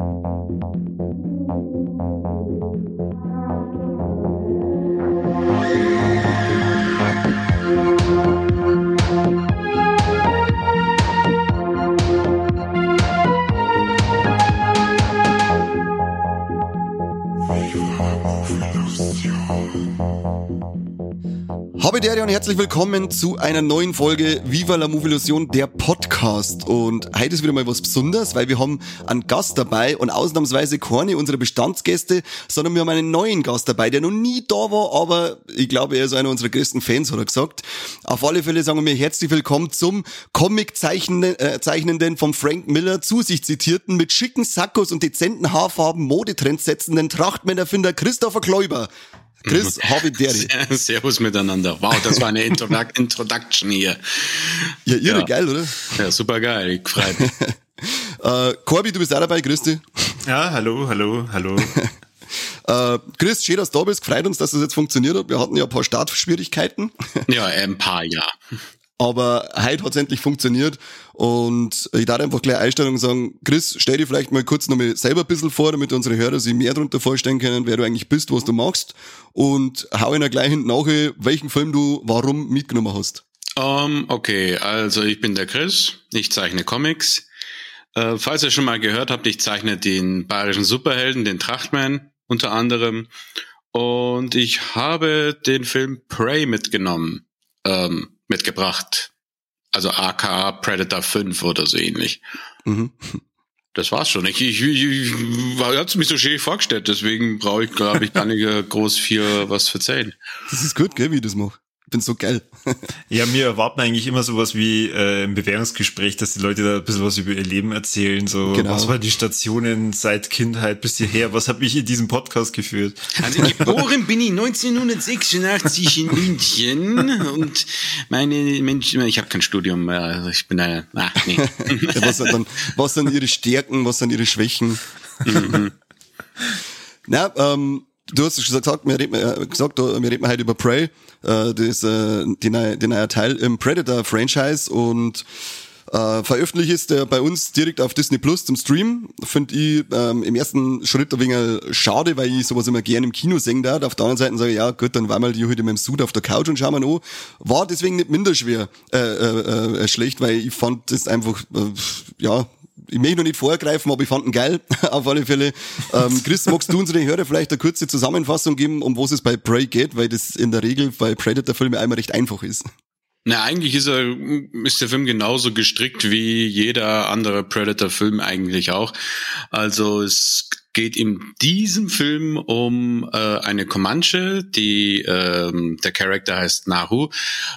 Habe herzlich willkommen zu einer neuen Folge Viva la Movie Illusion, der Podcast. Und heute ist wieder mal was Besonderes, weil wir haben einen Gast dabei und ausnahmsweise keine unserer Bestandsgäste, sondern wir haben einen neuen Gast dabei, der noch nie da war, aber ich glaube, er ist einer unserer größten Fans, hat er gesagt. Auf alle Fälle sagen wir herzlich willkommen zum Comic-Zeichnenden äh, vom Frank Miller, zu sich zitierten, mit schicken Sackos und dezenten Haarfarben Modetrends setzenden Trachtmännerfinder Christopher Kläuber. Chris Hobbideri. Servus miteinander. Wow, das war eine Introdu Introduction hier. Ja, irre ja. geil, oder? Ja, super geil. Ich freue mich. äh, Corby, du bist auch dabei. Grüß dich. Ja, hallo, hallo, hallo. äh, Chris, schön, dass du da bist. Freut uns, dass das jetzt funktioniert hat. Wir hatten ja ein paar Startschwierigkeiten. ja, ein paar, ja. Aber heute hat es endlich funktioniert. Und ich darf einfach gleich Einstellung sagen, Chris, stell dir vielleicht mal kurz nochmal selber ein bisschen vor, damit unsere Hörer sich mehr darunter vorstellen können, wer du eigentlich bist, was du machst. Und hau ihnen gleich hinten nach, welchen Film du warum mitgenommen hast. Um, okay, also ich bin der Chris, ich zeichne Comics. Äh, falls ihr schon mal gehört habt, ich zeichne den bayerischen Superhelden, den Trachtman unter anderem. Und ich habe den Film Prey mitgenommen. Ähm, mitgebracht. Also aka Predator 5 oder so ähnlich. Mhm. Das war's schon. Ich, ich, ich, ich hat's mich so schön vorgestellt, deswegen brauche ich, glaube ich, gar nicht groß viel was erzählen. Das ist gut, gell, wie ich das mache bin so geil. ja, wir erwarten eigentlich immer sowas wie äh, im Bewerbungsgespräch, dass die Leute da ein bisschen was über ihr Leben erzählen. So, genau. was waren die Stationen seit Kindheit bis hierher? Was habe ich in diesem Podcast geführt? Also geboren bin ich 1986 in München und meine Menschen, ich habe kein Studium, also ich bin eine, ach nee. ja, was, sind dann, was sind ihre Stärken, was sind ihre Schwächen? Mhm. Na, ähm, du hast gesagt, wir reden, äh, gesagt, wir reden heute über Prey, äh, das äh, die neue, die neue Teil im Predator-Franchise und äh, veröffentlicht ist der bei uns direkt auf Disney Plus zum Stream. Finde ich ähm, im ersten Schritt ein wenig schade, weil ich sowas immer gerne im Kino sehen darf. Auf der anderen Seite sage ich, ja gut, dann war mal die heute mit dem Suit auf der Couch und schauen wir an. War deswegen nicht minder schwer äh, äh, äh, schlecht, weil ich fand das einfach, äh, ja, ich möchte noch nicht vorgreifen, aber ich fand ihn geil, auf alle Fälle. Ähm, Chris, magst du unsere Hörer vielleicht eine kurze Zusammenfassung geben, um was es bei Prey geht, weil das in der Regel bei Predator-Filmen einmal recht einfach ist. Na, eigentlich ist er, ist der Film genauso gestrickt wie jeder andere Predator-Film eigentlich auch. Also es geht in diesem Film um äh, eine Comanche, die ähm, der Charakter heißt Nahu.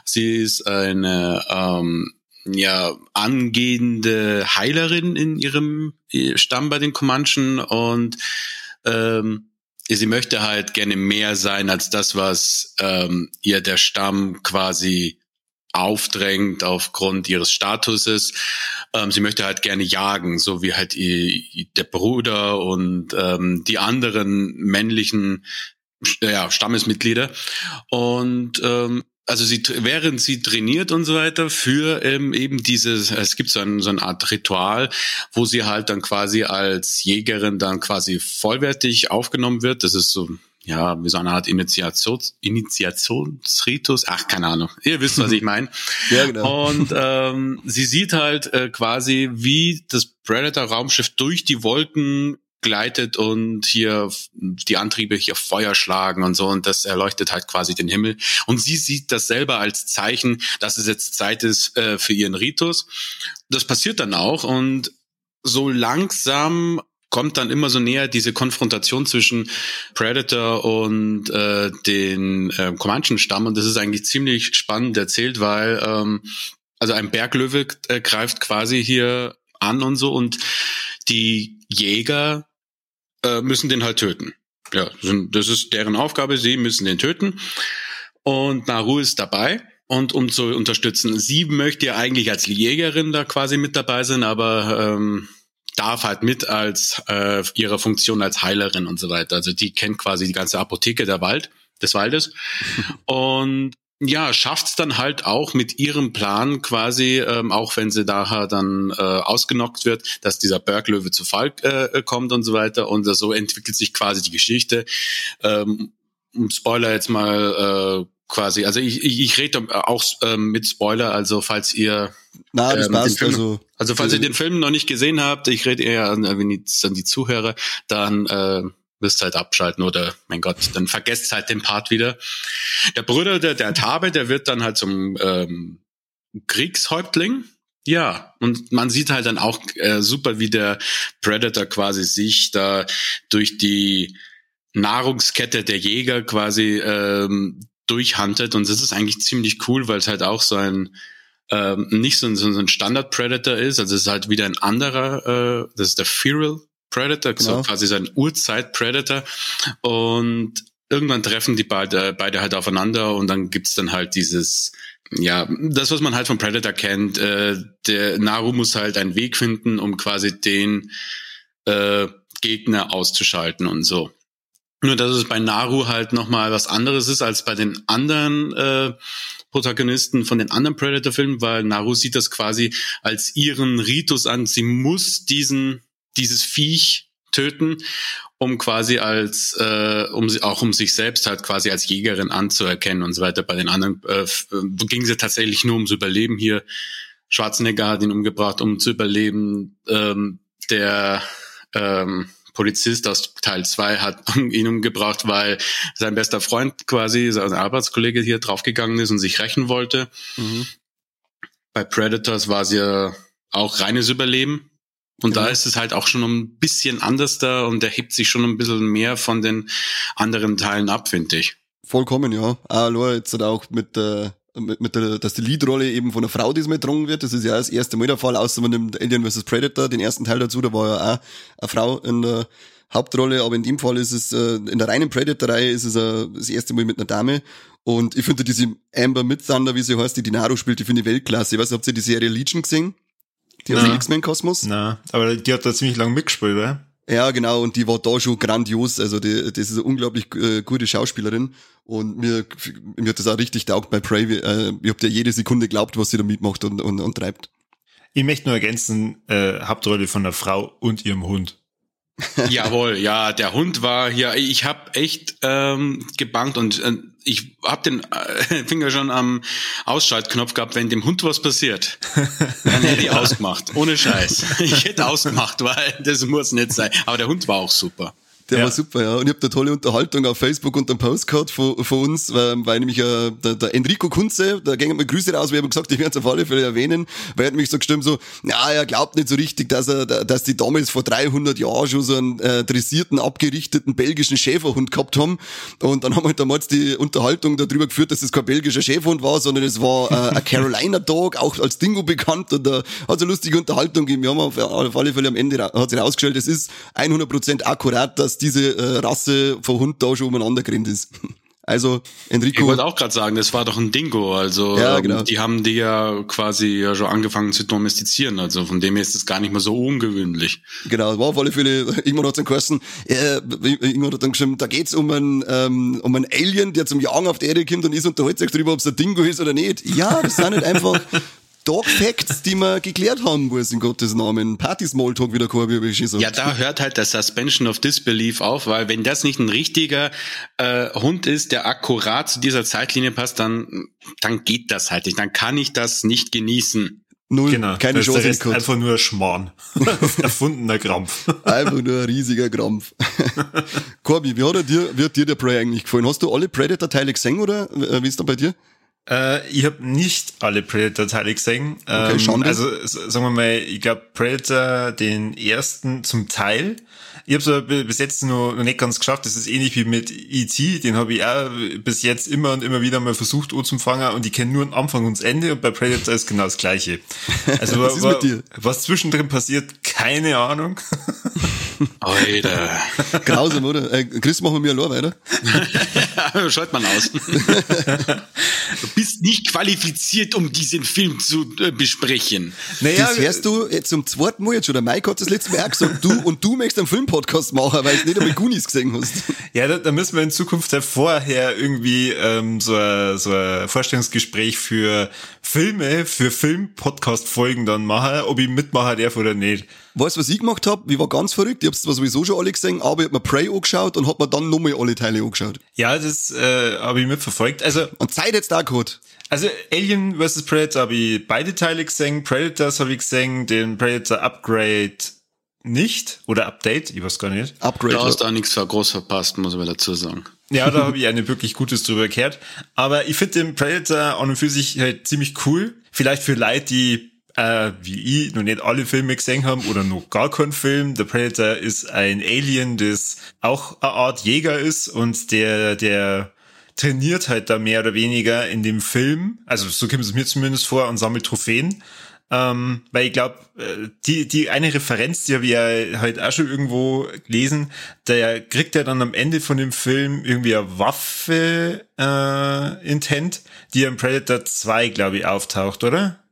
Sie ist eine ähm, ja angehende Heilerin in ihrem Stamm bei den Comanchen und ähm, sie möchte halt gerne mehr sein als das, was ähm, ihr der Stamm quasi aufdrängt aufgrund ihres Statuses. Ähm, sie möchte halt gerne jagen, so wie halt ihr, der Bruder und ähm, die anderen männlichen ja, Stammesmitglieder. Und ähm, also sie, während sie trainiert und so weiter für ähm, eben dieses, es gibt so, ein, so eine Art Ritual, wo sie halt dann quasi als Jägerin dann quasi vollwertig aufgenommen wird. Das ist so, ja, wie so eine Art Initiations, Initiationsritus. Ach, keine Ahnung. Ihr wisst, was ich meine. ja, genau. Und ähm, sie sieht halt äh, quasi, wie das Predator-Raumschiff durch die Wolken gleitet und hier die Antriebe hier Feuer schlagen und so und das erleuchtet halt quasi den Himmel. Und sie sieht das selber als Zeichen, dass es jetzt Zeit ist äh, für ihren Ritus. Das passiert dann auch und so langsam kommt dann immer so näher diese Konfrontation zwischen Predator und äh, den äh, Comanchen-Stamm und das ist eigentlich ziemlich spannend erzählt, weil ähm, also ein Berglöwe äh, greift quasi hier an und so und die Jäger äh, müssen den halt töten. Ja, das ist deren Aufgabe, sie müssen den töten. Und Naru ist dabei. Und um zu unterstützen, sie möchte ja eigentlich als Jägerin da quasi mit dabei sein, aber ähm, darf halt mit als äh, ihre Funktion als Heilerin und so weiter. Also die kennt quasi die ganze Apotheke der Wald, des Waldes. und ja, schafft's dann halt auch mit ihrem Plan quasi, ähm, auch wenn sie daher dann äh, ausgenockt wird, dass dieser Berglöwe zu Fall äh, kommt und so weiter. Und so entwickelt sich quasi die Geschichte. Ähm, Spoiler jetzt mal äh, quasi, also ich, ich, ich rede auch ähm, mit Spoiler, also falls ihr Na, das ähm, passt, Film, also, also falls ihr den Film noch nicht gesehen habt, ich rede eher an, an die Zuhörer, dann äh, müsst halt abschalten oder mein Gott, dann vergesst halt den Part wieder. Der Bruder der, der Tabe, der wird dann halt zum ähm, Kriegshäuptling. Ja, und man sieht halt dann auch äh, super, wie der Predator quasi sich da durch die Nahrungskette der Jäger quasi ähm, durchhuntet und das ist eigentlich ziemlich cool, weil es halt auch so ein ähm, nicht so ein, so ein Standard Predator ist, also es ist halt wieder ein anderer, äh, das ist der Feral Predator, genau. so quasi sein Urzeit-Predator. Und irgendwann treffen die beide, beide halt aufeinander und dann gibt's dann halt dieses, ja, das, was man halt von Predator kennt. Äh, der Naru muss halt einen Weg finden, um quasi den äh, Gegner auszuschalten und so. Nur dass es bei Naru halt nochmal was anderes ist als bei den anderen äh, Protagonisten von den anderen Predator-Filmen, weil Naru sieht das quasi als ihren Ritus an. Sie muss diesen dieses Viech töten, um quasi als, äh, um auch um sich selbst halt quasi als Jägerin anzuerkennen und so weiter. Bei den anderen äh, ging es ja tatsächlich nur ums Überleben hier. Schwarzenegger hat ihn umgebracht, um zu überleben. Ähm, der ähm, Polizist aus Teil 2 hat ihn umgebracht, weil sein bester Freund quasi, sein Arbeitskollege hier draufgegangen ist und sich rächen wollte. Mhm. Bei Predators war es ja auch reines Überleben. Und genau. da ist es halt auch schon ein bisschen anders da und er hebt sich schon ein bisschen mehr von den anderen Teilen ab, finde ich. Vollkommen, ja. Auch jetzt auch mit der, mit, mit der, dass die Leadrolle eben von einer Frau diesmal getrunken wird. Das ist ja das erste Mal der Fall, außer man nimmt Alien vs. Predator, den ersten Teil dazu, da war ja auch eine Frau in der Hauptrolle, aber in dem Fall ist es, äh, in der reinen Predator-Reihe ist es äh, das erste Mal mit einer Dame. Und ich finde diese Amber Midthunder, wie sie heißt, die Dinaro spielt, die finde ich Weltklasse. Ich weiß nicht, habt ihr die Serie Legion gesehen? Die aus dem X-Men-Kosmos? Na, aber die hat da ziemlich lang mitgespielt, oder? Ja, genau, und die war da schon grandios. Also die, das ist eine unglaublich äh, gute Schauspielerin. Und mir, mir hat das auch richtig taugt bei Prey. Äh, ich hab dir jede Sekunde glaubt, was sie da mitmacht und, und, und treibt. Ich möchte nur ergänzen, äh, Hauptrolle von der Frau und ihrem Hund. Jawohl, ja, der Hund war hier. Ich habe echt ähm, gebankt und äh, ich habe den äh, Finger schon am Ausschaltknopf gehabt, wenn dem Hund was passiert. Dann hätte ich ausgemacht, ohne Scheiß. Ich hätte ausgemacht, weil das muss nicht sein. Aber der Hund war auch super. Der ja. war super, ja. Und ich habe da tolle Unterhaltung auf Facebook und einen Post gehabt von, von uns, weil, weil nämlich äh, der, der Enrico Kunze, da gingen mir Grüße raus, wir haben gesagt, ich werde es auf alle Fälle erwähnen, weil er hat mich so gestimmt, so, ja, er glaubt nicht so richtig, dass er, dass die damals vor 300 Jahren schon so einen äh, dressierten, abgerichteten belgischen Schäferhund gehabt haben. Und dann haben wir halt damals die Unterhaltung darüber geführt, dass es kein belgischer Schäferhund war, sondern es war äh, ein Carolina Dog, auch als Dingo bekannt. Und da hat es eine lustige Unterhaltung gegeben. Wir haben auf, auf alle Fälle am Ende hat sich herausgestellt, es ist 100% akkurat, dass diese äh, Rasse von Hund da schon umeinander gerannt ist. Also Enrico. Ich wollte auch gerade sagen, das war doch ein Dingo. Also ja, genau. die haben die ja quasi ja schon angefangen zu domestizieren. Also von dem her ist es gar nicht mehr so ungewöhnlich. Genau, war auf alle Fälle, irgendwann hat dann äh, irgendwann hat dann geschrieben, da geht's um einen, ähm, um einen Alien, der zum Jagen auf die Erde kommt und ist unterhält sich darüber, ob es ein Dingo ist oder nicht. Ja, das sind nicht einfach Dog Facts, die wir geklärt haben muss, in Gottes Namen. Party Smalltalk wieder Korbi, wie ich so. Ja, da hört halt der Suspension of Disbelief auf, weil wenn das nicht ein richtiger äh, Hund ist, der akkurat zu dieser Zeitlinie passt, dann, dann geht das halt nicht. Dann kann ich das nicht genießen. Null, genau, keine das Chance. Ist einfach nur Schmarrn. Erfundener Krampf. einfach nur ein riesiger Krampf. Corby, wie hat, er dir, wie hat dir der Prey eigentlich gefallen? Hast du alle Predator-Teile gesehen oder äh, wie ist da bei dir? Äh, ich habe nicht alle Predator-Teile gesehen. Okay, ähm, also sagen wir mal, ich glaube Predator den ersten zum Teil. Ich habe es bis jetzt noch, noch nicht ganz geschafft. Das ist ähnlich wie mit E.T. Den habe ich auch bis jetzt immer und immer wieder mal versucht anzufangen und ich kenne nur den Anfang und das Ende und bei Predator ist genau das gleiche. Also was, was zwischendrin passiert, keine Ahnung. Alter. Grausam, oder? Äh, Chris, machen wir mir allein weiter. Schalt man aus. du bist nicht qualifiziert, um diesen Film zu äh, besprechen. Naja, das hörst du jetzt zum zweiten Mal jetzt schon. Der Mike hat das letzte Mal auch gesagt, du, und du möchtest einen Filmpodcast machen, weil du nicht einmal Goonies gesehen hast. Ja, da, da müssen wir in Zukunft ja vorher irgendwie ähm, so, ein, so ein Vorstellungsgespräch für Filme, für Film-Podcast-Folgen dann machen, ob ich mitmachen darf oder nicht. Weißt du, was ich gemacht habe? Ich war ganz verrückt. Ich hab's zwar sowieso schon alle gesehen, aber ich hab mir Prey angeschaut und hab mir dann nochmal alle Teile angeschaut. Ja, das äh, habe ich mitverfolgt. Also Und Zeit jetzt da gehabt. Also Alien vs. Predator habe ich beide Teile gesehen. Predators habe ich gesehen, den Predator Upgrade nicht oder Update, ich weiß gar nicht. Upgrade. Da hast du auch nichts groß verpasst, muss man dazu sagen. Ja, da habe ich eine wirklich Gutes drüber gehört. Aber ich finde den Predator an und für sich halt ziemlich cool. Vielleicht für Leute, die äh, wie ich noch nicht alle Filme gesehen haben oder noch gar keinen Film. Der Predator ist ein Alien, das auch eine Art Jäger ist und der, der trainiert halt da mehr oder weniger in dem Film. Also so kommt es mir zumindest vor und sammelt Trophäen. Ähm, weil ich glaube, äh, die, die eine Referenz, die habe ich ja halt auch schon irgendwo gelesen, der kriegt ja dann am Ende von dem Film irgendwie eine Waffe äh, intent, die im Predator 2, glaube ich, auftaucht, oder?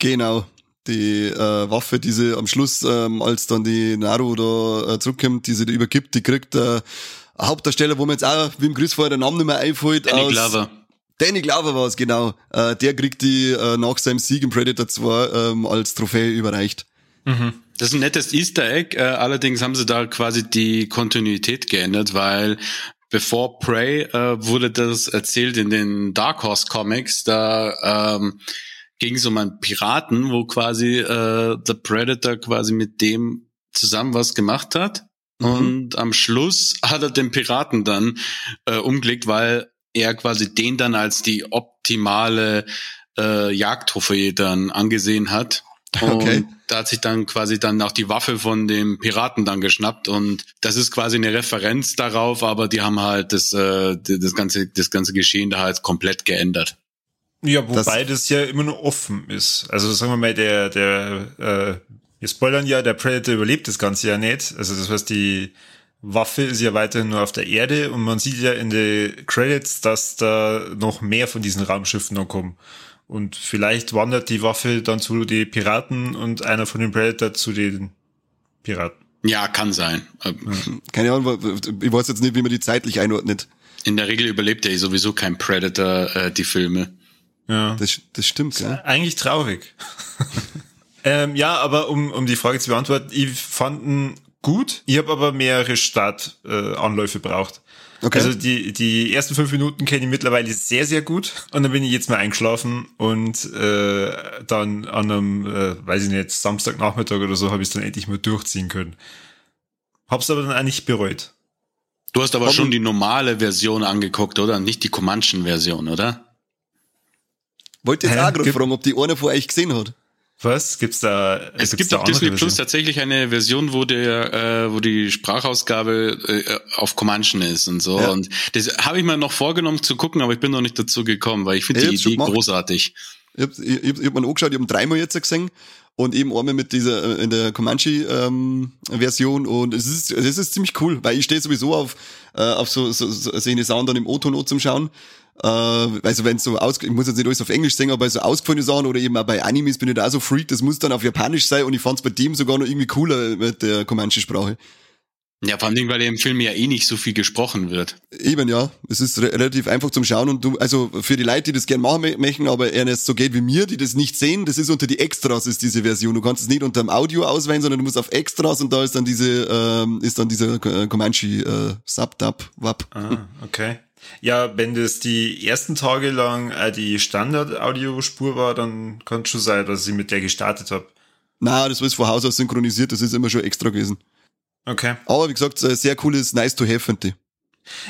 Genau. Die äh, Waffe, die sie am Schluss, ähm, als dann die Naru da äh, zurückkommt, die sie da übergibt, die kriegt äh, Hauptdarsteller, wo man jetzt auch, wie im Chris vorher der Name nicht mehr einfällt. Danny aus, Glover. Danny Glover war es, genau. Äh, der kriegt die äh, nach seinem Sieg im Predator 2 ähm, als Trophäe überreicht. Mhm. Das ist ein nettes Easter Egg. Äh, allerdings haben sie da quasi die Kontinuität geändert, weil bevor Prey äh, wurde das erzählt in den Dark Horse Comics. Da ähm, ging es um einen Piraten, wo quasi äh, The Predator quasi mit dem zusammen was gemacht hat. Mhm. Und am Schluss hat er den Piraten dann äh, umgelegt, weil er quasi den dann als die optimale äh, Jagdtrophäe dann angesehen hat. Okay. Und da hat sich dann quasi dann auch die Waffe von dem Piraten dann geschnappt und das ist quasi eine Referenz darauf, aber die haben halt das, äh, das ganze, das ganze Geschehen da halt komplett geändert. Ja, wobei das, das ja immer noch offen ist. Also sagen wir mal, der, der, äh, wir spoilern ja, der Predator überlebt das Ganze ja nicht. Also das heißt, die Waffe ist ja weiterhin nur auf der Erde und man sieht ja in den Credits, dass da noch mehr von diesen Raumschiffen noch kommen. Und vielleicht wandert die Waffe dann zu den Piraten und einer von den Predator zu den Piraten. Ja, kann sein. Keine Ahnung, ich weiß jetzt nicht, wie man die zeitlich einordnet. In der Regel überlebt ja sowieso kein Predator äh, die Filme. Ja. Das, das stimmt, ja. Eigentlich traurig. ähm, ja, aber um, um die Frage zu beantworten, ich fand ihn gut. Ich habe aber mehrere Startanläufe äh, braucht. Okay. Also die, die ersten fünf Minuten kenne ich mittlerweile sehr, sehr gut. Und dann bin ich jetzt mal eingeschlafen und äh, dann an einem, äh, weiß ich nicht, Samstagnachmittag oder so habe ich es dann endlich mal durchziehen können. Hab's aber dann eigentlich bereut. Du hast aber Hab schon die normale Version angeguckt, oder? Nicht die Comanchen-Version, oder? Wollte jetzt auch gerade fragen, ob die eine von euch gesehen hat. Was? Gibt's da? Es gibt auf Disney Plus tatsächlich eine Version, wo der, äh, wo die Sprachausgabe äh, auf Comanchen ist und so. Ja. Und das habe ich mir noch vorgenommen zu gucken, aber ich bin noch nicht dazu gekommen, weil ich finde die Idee großartig. Ich habe ich, ich hab mir angeschaut, ich habe dreimal jetzt gesehen und eben einmal mit dieser äh, in der Comanche ähm, Version und es ist es ist ziemlich cool, weil ich stehe sowieso auf äh, auf so so, so eine Sound dann im O-Ton zum schauen äh, also wenn so aus, ich muss jetzt nicht alles auf Englisch singen, aber so ausgefallene Sachen oder eben auch bei Animes bin ich da auch so freak, das muss dann auf Japanisch sein und ich fand's bei dem sogar noch irgendwie cooler mit der Comanche-Sprache. Ja, vor allem, weil im Film ja eh nicht so viel gesprochen wird. Eben, ja. Es ist re relativ einfach zum Schauen und du, also für die Leute, die das gern machen möchten, aber Ernest so geht wie mir, die das nicht sehen, das ist unter die Extras ist diese Version. Du kannst es nicht unter dem Audio auswählen, sondern du musst auf Extras und da ist dann diese, ähm, ist dann dieser äh, Comanche äh, Subdub, WAP. Ah, okay. Ja, wenn das die ersten Tage lang äh, die Standard-Audiospur war, dann kann es schon sein, dass ich mit der gestartet habe. Na, das ist von Haus aus synchronisiert, das ist immer schon extra gewesen. Okay. Aber wie gesagt, sehr cooles Nice to Have, finde ich.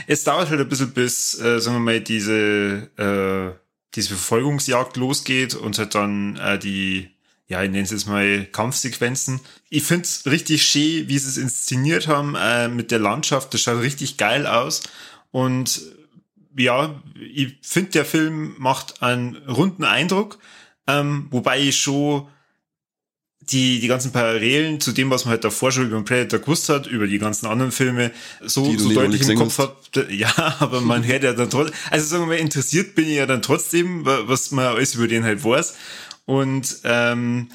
Es dauert halt ein bisschen, bis, äh, sagen wir mal, diese, äh, diese Verfolgungsjagd losgeht und halt dann äh, die, ja, ich nenne es jetzt mal Kampfsequenzen. Ich find's richtig schön, wie sie es inszeniert haben äh, mit der Landschaft. Das schaut richtig geil aus. Und ja, ich finde, der Film macht einen runden Eindruck, ähm, wobei ich schon die, die ganzen Parallelen zu dem, was man halt davor schon über den Predator gewusst hat, über die ganzen anderen Filme, so, so deutlich im Kopf hat. Ja, aber man hört ja dann trotzdem, also sagen wir mal, interessiert bin ich ja dann trotzdem, was man alles über den halt weiß. Und ähm,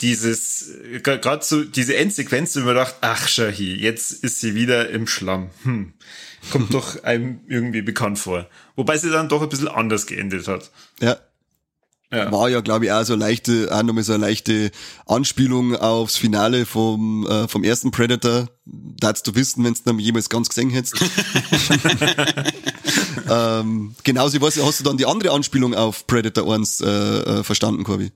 dieses, gerade so diese Endsequenz, wo man dachte, ach Shahi, jetzt ist sie wieder im Schlamm. Hm. Kommt doch einem irgendwie bekannt vor. Wobei sie dann doch ein bisschen anders geendet hat. Ja, ja. War ja, glaube ich, auch so leichte, auch nochmal so eine leichte Anspielung aufs Finale vom, äh, vom ersten Predator. Darfst du wissen, wenn du jemals ganz gesehen hättest. ähm, genauso, was, hast du dann die andere Anspielung auf Predator 1 äh, äh, verstanden, Corby?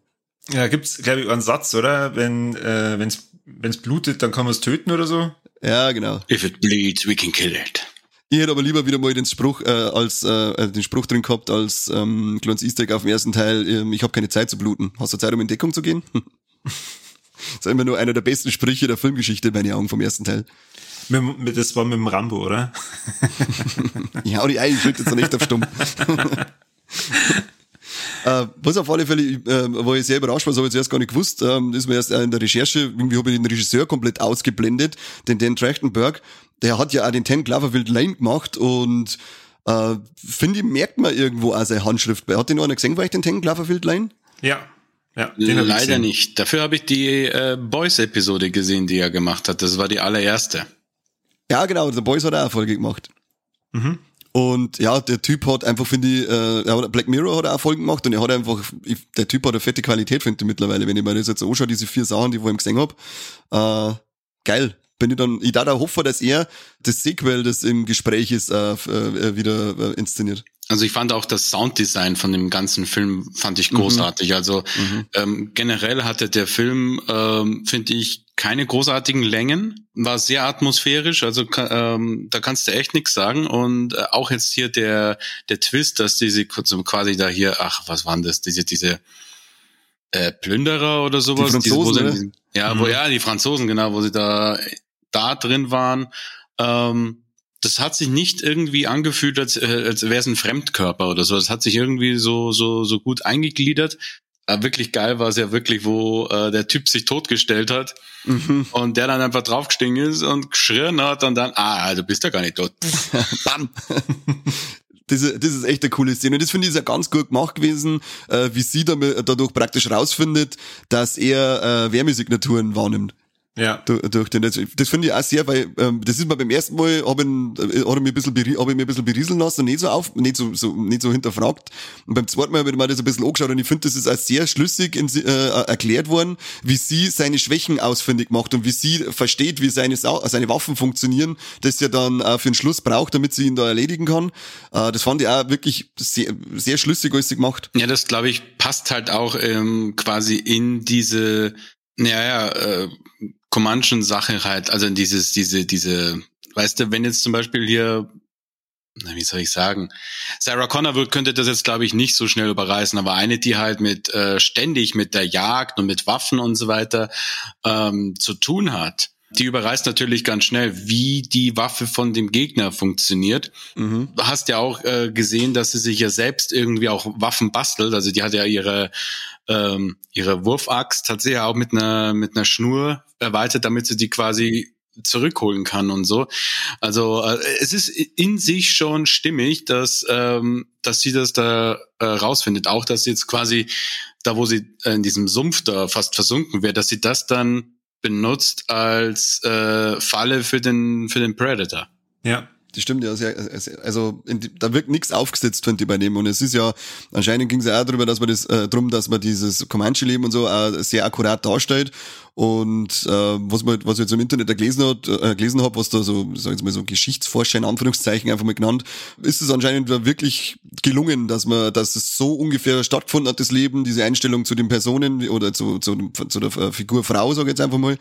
Ja, gibt's, glaube ich, einen Satz, oder? Wenn, äh, wenn's, wenn's blutet, dann kann man es töten oder so? Ja, genau. If it bleeds, we can kill it. Ich hätte aber lieber wieder mal den Spruch äh, als äh, äh, den Spruch drin gehabt als ähm, kleines Easter Egg auf dem ersten Teil. Ähm, ich habe keine Zeit zu bluten. Hast du Zeit, um in Deckung zu gehen? das ist immer nur einer der besten Sprüche der Filmgeschichte, meine Augen vom ersten Teil. Das war mit dem Rambo, oder? ja, und ich eigentlich jetzt noch nicht auf Stumm. Äh, was auf alle Fälle, äh, wo ich sehr überrascht war, das habe ich zuerst gar nicht gewusst, ähm, ist mir erst in der Recherche, irgendwie habe ich den Regisseur komplett ausgeblendet, den Dan Trachtenberg, der hat ja auch den Ten Cloverfield Lane gemacht und äh, finde ich, merkt man irgendwo auch seine Handschrift. Hat den noch einer gesehen, war ich den Ten Cloverfield Lane? Ja. Ja, den Leider nicht. Dafür habe ich die äh, Boys-Episode gesehen, die er gemacht hat. Das war die allererste. Ja, genau. Der Boys hat auch eine Folge gemacht. Mhm. Und ja, der Typ hat einfach, finde ich, äh, Black Mirror hat auch Folgen gemacht und er hat einfach, der Typ hat eine fette Qualität, finde ich mittlerweile, wenn ich mir das jetzt anschaue, diese vier Sachen, die ich ihm gesehen habe. Äh, geil. Bin ich dann, ich da da hoffe, dass er das Sequel, das im Gespräch ist, äh, äh, wieder äh, inszeniert. Also ich fand auch das Sounddesign von dem ganzen Film fand ich mhm. großartig. Mhm. Also mhm. Ähm, generell hatte der Film, ähm, finde ich, keine großartigen Längen, war sehr atmosphärisch, also ähm, da kannst du echt nichts sagen. Und äh, auch jetzt hier der der Twist, dass diese quasi da hier, ach, was waren das, diese diese äh, Plünderer oder sowas, die Franzosen, diese, wo sie, ja, mhm. wo ja die Franzosen genau, wo sie da da drin waren. Ähm, das hat sich nicht irgendwie angefühlt, als, äh, als wäre es ein Fremdkörper oder so. Das hat sich irgendwie so, so, so gut eingegliedert. Aber wirklich geil war es ja wirklich, wo äh, der Typ sich totgestellt hat mhm. und der dann einfach draufgestiegen ist und geschrien hat und dann, ah, du bist ja gar nicht tot. Bam. Das, das ist echt eine coole Szene. Und das finde ich ja ganz gut gemacht gewesen, äh, wie sie damit, dadurch praktisch rausfindet, dass er äh, Wärmesignaturen wahrnimmt. Ja. Durch den, das, das finde ich auch sehr, weil ähm, das ist mir beim ersten Mal, habe ich, äh, hab ich, mir ein bisschen, hab ich mir ein bisschen berieseln lassen und nicht so auf, nicht so, so, nicht so hinterfragt. Und beim zweiten Mal habe ich mir das ein bisschen angeschaut und ich finde, das ist auch sehr schlüssig in, äh, erklärt worden, wie sie seine Schwächen ausfindig macht und wie sie versteht, wie seine, seine Waffen funktionieren, das ja dann äh, für den Schluss braucht, damit sie ihn da erledigen kann. Äh, das fand ich auch wirklich sehr, sehr schlüssig, als sie gemacht. Ja, das glaube ich passt halt auch ähm, quasi in diese ja, ja, äh, Comanchen-Sache halt, also dieses, diese, diese, weißt du, wenn jetzt zum Beispiel hier, na, wie soll ich sagen, Sarah Connor könnte das jetzt, glaube ich, nicht so schnell überreißen, aber eine, die halt mit äh, ständig mit der Jagd und mit Waffen und so weiter ähm, zu tun hat, die überreißt natürlich ganz schnell, wie die Waffe von dem Gegner funktioniert. Mhm. Du hast ja auch äh, gesehen, dass sie sich ja selbst irgendwie auch Waffen bastelt. Also die hat ja ihre ähm, ihre Wurfaxt hat sie ja auch mit einer mit einer Schnur erweitert, damit sie die quasi zurückholen kann und so. Also äh, es ist in sich schon stimmig, dass ähm, dass sie das da äh, rausfindet. Auch dass sie jetzt quasi da, wo sie in diesem Sumpf da fast versunken wird, dass sie das dann benutzt als äh, Falle für den für den Predator. Ja. Das stimmt ja sehr, also in, da wird nichts aufgesetzt, finde ich bei dem. Und es ist ja, anscheinend ging es ja auch darüber, dass man das, äh, drum, dass man dieses Comanche-Leben und so äh, sehr akkurat darstellt. Und äh, was man, was ich jetzt im Internet gelesen hat, äh, gelesen habe, was da so, sag ich mal so Geschichtsforscher in Anführungszeichen einfach mal genannt, ist es anscheinend wirklich gelungen, dass man, dass es so ungefähr stattgefunden hat, das Leben, diese Einstellung zu den Personen oder zu, zu, zu der äh, Figur Frau, sage ich jetzt einfach mal,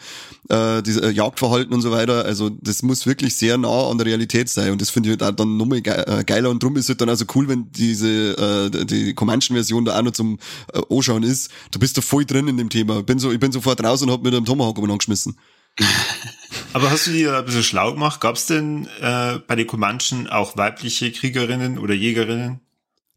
äh, diese äh, Jagdverhalten und so weiter. Also das muss wirklich sehr nah an der Realität sein. Und das finde ich halt dann nochmal äh, geiler. Und drum ist es dann also cool, wenn diese äh, die Comanchen-Version da auch noch zum äh, Anschauen ist. Du bist da voll drin in dem Thema. Ich bin so, ich bin sofort raus und hab mit einem Tomahawk um angeschmissen. Aber hast du dir ein bisschen schlau gemacht? Gab es denn äh, bei den Comanchen auch weibliche Kriegerinnen oder Jägerinnen?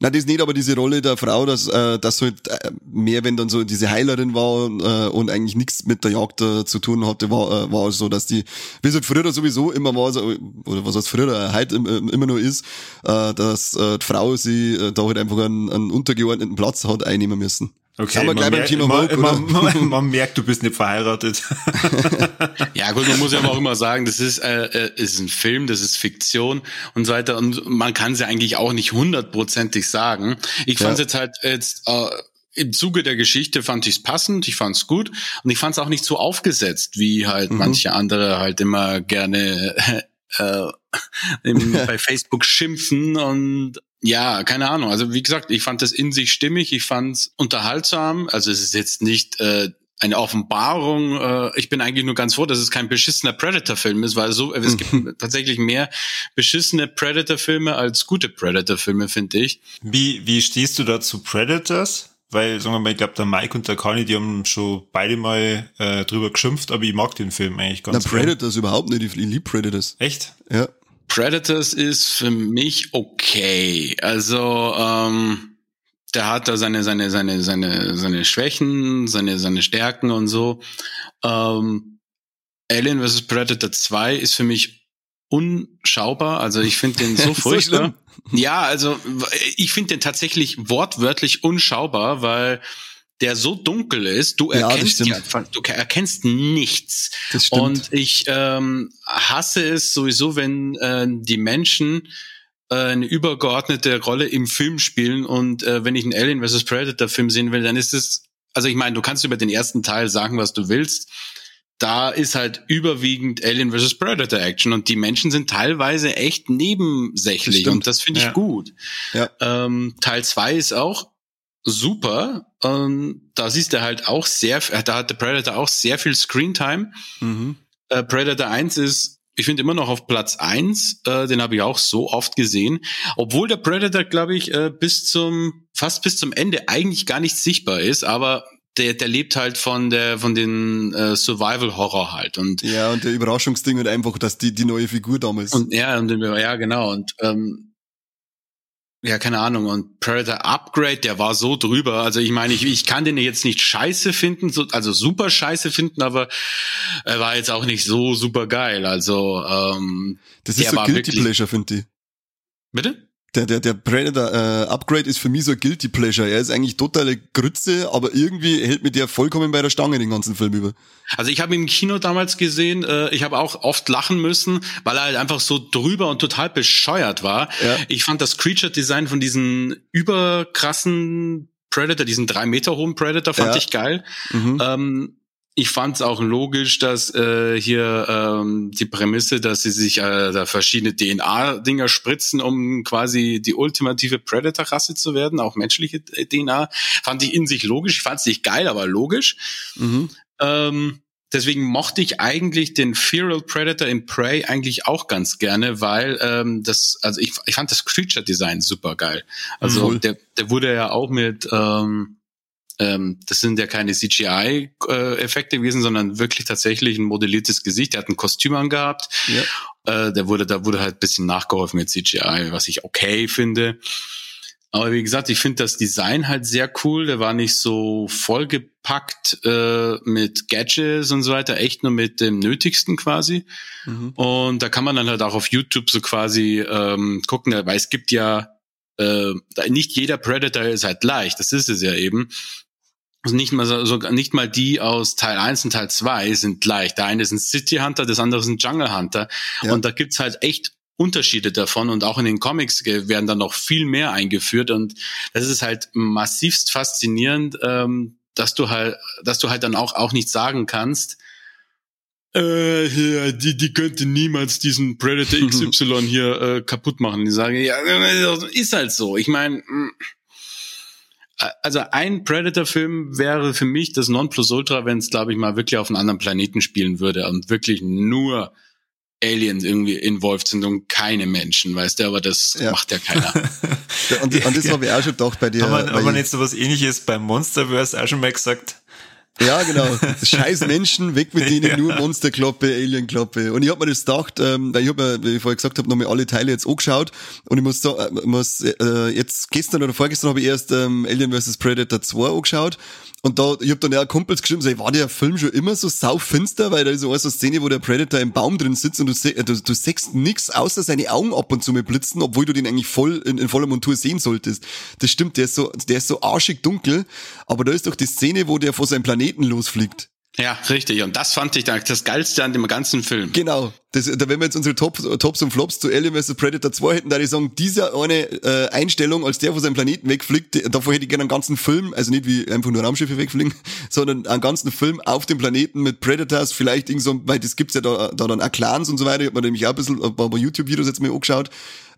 Na, das nicht, aber diese Rolle der Frau, dass, äh, dass halt äh, mehr, wenn dann so diese Heilerin war äh, und eigentlich nichts mit der Jagd äh, zu tun hatte, war, äh, war so, dass die, wie es halt früher sowieso immer war, so, oder was heißt früher, heute immer nur ist, äh, dass äh, die Frau sie äh, da halt einfach einen, einen untergeordneten Platz hat einnehmen müssen. Okay, man, merkt, Thema man, Vogue, man, man, man, merkt, du bist nicht verheiratet. ja gut, man muss ja auch immer sagen, das ist, äh, äh, ist ein Film, das ist Fiktion und so weiter und man kann es ja eigentlich auch nicht hundertprozentig sagen. Ich fand es ja. jetzt halt jetzt äh, im Zuge der Geschichte fand ich es passend, ich fand es gut und ich fand es auch nicht so aufgesetzt, wie halt mhm. manche andere halt immer gerne äh, bei Facebook schimpfen und ja, keine Ahnung. Also wie gesagt, ich fand das in sich stimmig, ich fand es unterhaltsam. Also es ist jetzt nicht äh, eine Offenbarung. Äh, ich bin eigentlich nur ganz froh, dass es kein beschissener Predator-Film ist, weil so es gibt tatsächlich mehr beschissene Predator-Filme als gute Predator-Filme, finde ich. Wie wie stehst du da zu Predators? Weil, sagen wir mal, ich glaube, der Mike und der Kani, die haben schon beide mal äh, drüber geschimpft, aber ich mag den Film eigentlich ganz Na, Predators überhaupt nicht, ich liebe Predators. Echt? Ja. Predators ist für mich okay. Also ähm, der hat da seine seine seine seine seine Schwächen, seine seine Stärken und so. Ähm, Alien vs Predator 2 ist für mich unschaubar. Also ich finde den so furchtbar. so ja, also ich finde den tatsächlich wortwörtlich unschaubar, weil der so dunkel ist, du erkennst ja, du erkennst nichts. Das stimmt. Und ich ähm, hasse es sowieso, wenn äh, die Menschen äh, eine übergeordnete Rolle im Film spielen und äh, wenn ich einen Alien vs Predator Film sehen will, dann ist es also ich meine, du kannst über den ersten Teil sagen, was du willst. Da ist halt überwiegend Alien vs Predator Action und die Menschen sind teilweise echt nebensächlich das und das finde ich ja. gut. Ja. Ähm, Teil zwei ist auch super. Ähm, da siehst du halt auch sehr, da hat der Predator auch sehr viel Screentime. Mhm. Äh, Predator 1 ist, ich finde immer noch auf Platz 1, äh, den habe ich auch so oft gesehen. Obwohl der Predator, glaube ich, äh, bis zum, fast bis zum Ende eigentlich gar nicht sichtbar ist, aber der, der lebt halt von der von den äh, Survival Horror halt und ja und der Überraschungsding und einfach dass die die neue Figur damals und ja und ja genau und ähm, ja, keine Ahnung. Und Predator Upgrade, der war so drüber. Also ich meine, ich, ich kann den jetzt nicht scheiße finden, so, also super scheiße finden, aber er war jetzt auch nicht so super geil. Also ähm, das ist so Guilty Pleasure, finde ich. Bitte? Der, der, der Predator äh, Upgrade ist für mich so ein Guilty Pleasure. Er ist eigentlich totale Grütze, aber irgendwie hält mir der vollkommen bei der Stange den ganzen Film über. Also ich habe ihn im Kino damals gesehen, äh, ich habe auch oft lachen müssen, weil er halt einfach so drüber und total bescheuert war. Ja. Ich fand das Creature-Design von diesen überkrassen Predator, diesen drei Meter hohen Predator, fand ja. ich geil. Mhm. Ähm, ich fand es auch logisch, dass äh, hier ähm, die Prämisse, dass sie sich äh, da verschiedene DNA-Dinger spritzen, um quasi die ultimative Predator-Rasse zu werden, auch menschliche DNA, fand ich in sich logisch. Ich fand es nicht geil, aber logisch. Mhm. Ähm, deswegen mochte ich eigentlich den Feral Predator in Prey eigentlich auch ganz gerne, weil ähm, das, also ich, ich fand das Creature-Design super geil. Also mhm. der, der wurde ja auch mit ähm, ähm, das sind ja keine CGI-Effekte gewesen, sondern wirklich tatsächlich ein modelliertes Gesicht. Er hat ein Kostüm angehabt. Ja. Äh, der wurde, da wurde halt bisschen nachgeholfen mit CGI, was ich okay finde. Aber wie gesagt, ich finde das Design halt sehr cool. Der war nicht so vollgepackt äh, mit Gadgets und so weiter, echt nur mit dem Nötigsten quasi. Mhm. Und da kann man dann halt auch auf YouTube so quasi ähm, gucken, weil es gibt ja äh, nicht jeder Predator ist halt leicht, das ist es ja eben. Also nicht mal so, nicht mal die aus Teil 1 und Teil 2 sind gleich. Der eine ist ein City Hunter, das andere ist ein Jungle Hunter. Ja. Und da gibt's halt echt Unterschiede davon und auch in den Comics werden dann noch viel mehr eingeführt und das ist halt massivst faszinierend, ähm, dass du halt, dass du halt dann auch auch nicht sagen kannst, äh, hier, die, die könnte niemals diesen Predator XY hier äh, kaputt machen. Die sagen, ja, ist halt so. Ich meine, mm, also ein Predator-Film wäre für mich das Nonplusultra, wenn es, glaube ich, mal wirklich auf einem anderen Planeten spielen würde und wirklich nur Aliens irgendwie involviert sind und keine Menschen, weißt du, aber das ja. macht ja keiner. und, und das habe ich auch schon gedacht bei dir. Haben wir, haben wir nicht so was ähnliches beim Monsterverse auch schon mal gesagt? Ja, genau. Scheiß Menschen, weg mit denen, ja. nur Monsterkloppe, Alienkloppe. Und ich hab mir das gedacht, ähm, weil ich hab mir, wie ich vorher gesagt habe, nochmal alle Teile jetzt angeschaut. Und ich muss sagen, äh, muss, äh, jetzt gestern oder vorgestern habe ich erst ähm, Alien vs. Predator 2 angeschaut. Und da, ich hab dann ja Kumpels geschrieben, so, war der Film schon immer so saufinster, weil da ist so eine Szene, wo der Predator im Baum drin sitzt und du, se du, du siehst nix, außer seine Augen ab und zu mit blitzen, obwohl du den eigentlich voll in, in voller Montur sehen solltest. Das stimmt, der ist so, der ist so arschig dunkel, aber da ist doch die Szene, wo der vor seinem Planeten losfliegt. Ja, richtig. Und das fand ich dann das Geilste an dem ganzen Film. Genau. Das, da, wenn wir jetzt unsere Top, Tops und Flops zu Alien vs. Predator 2 hätten, da ich sagen, diese eine äh, Einstellung, als der von seinem Planeten wegfliegt, davor hätte ich gerne einen ganzen Film, also nicht wie einfach nur Raumschiffe wegfliegen, sondern einen ganzen Film auf dem Planeten mit Predators, vielleicht irgend so, weil das gibt's ja da, da dann auch Clans und so weiter, ich hab mir nämlich auch ein bisschen ein paar YouTube-Videos jetzt mal angeschaut,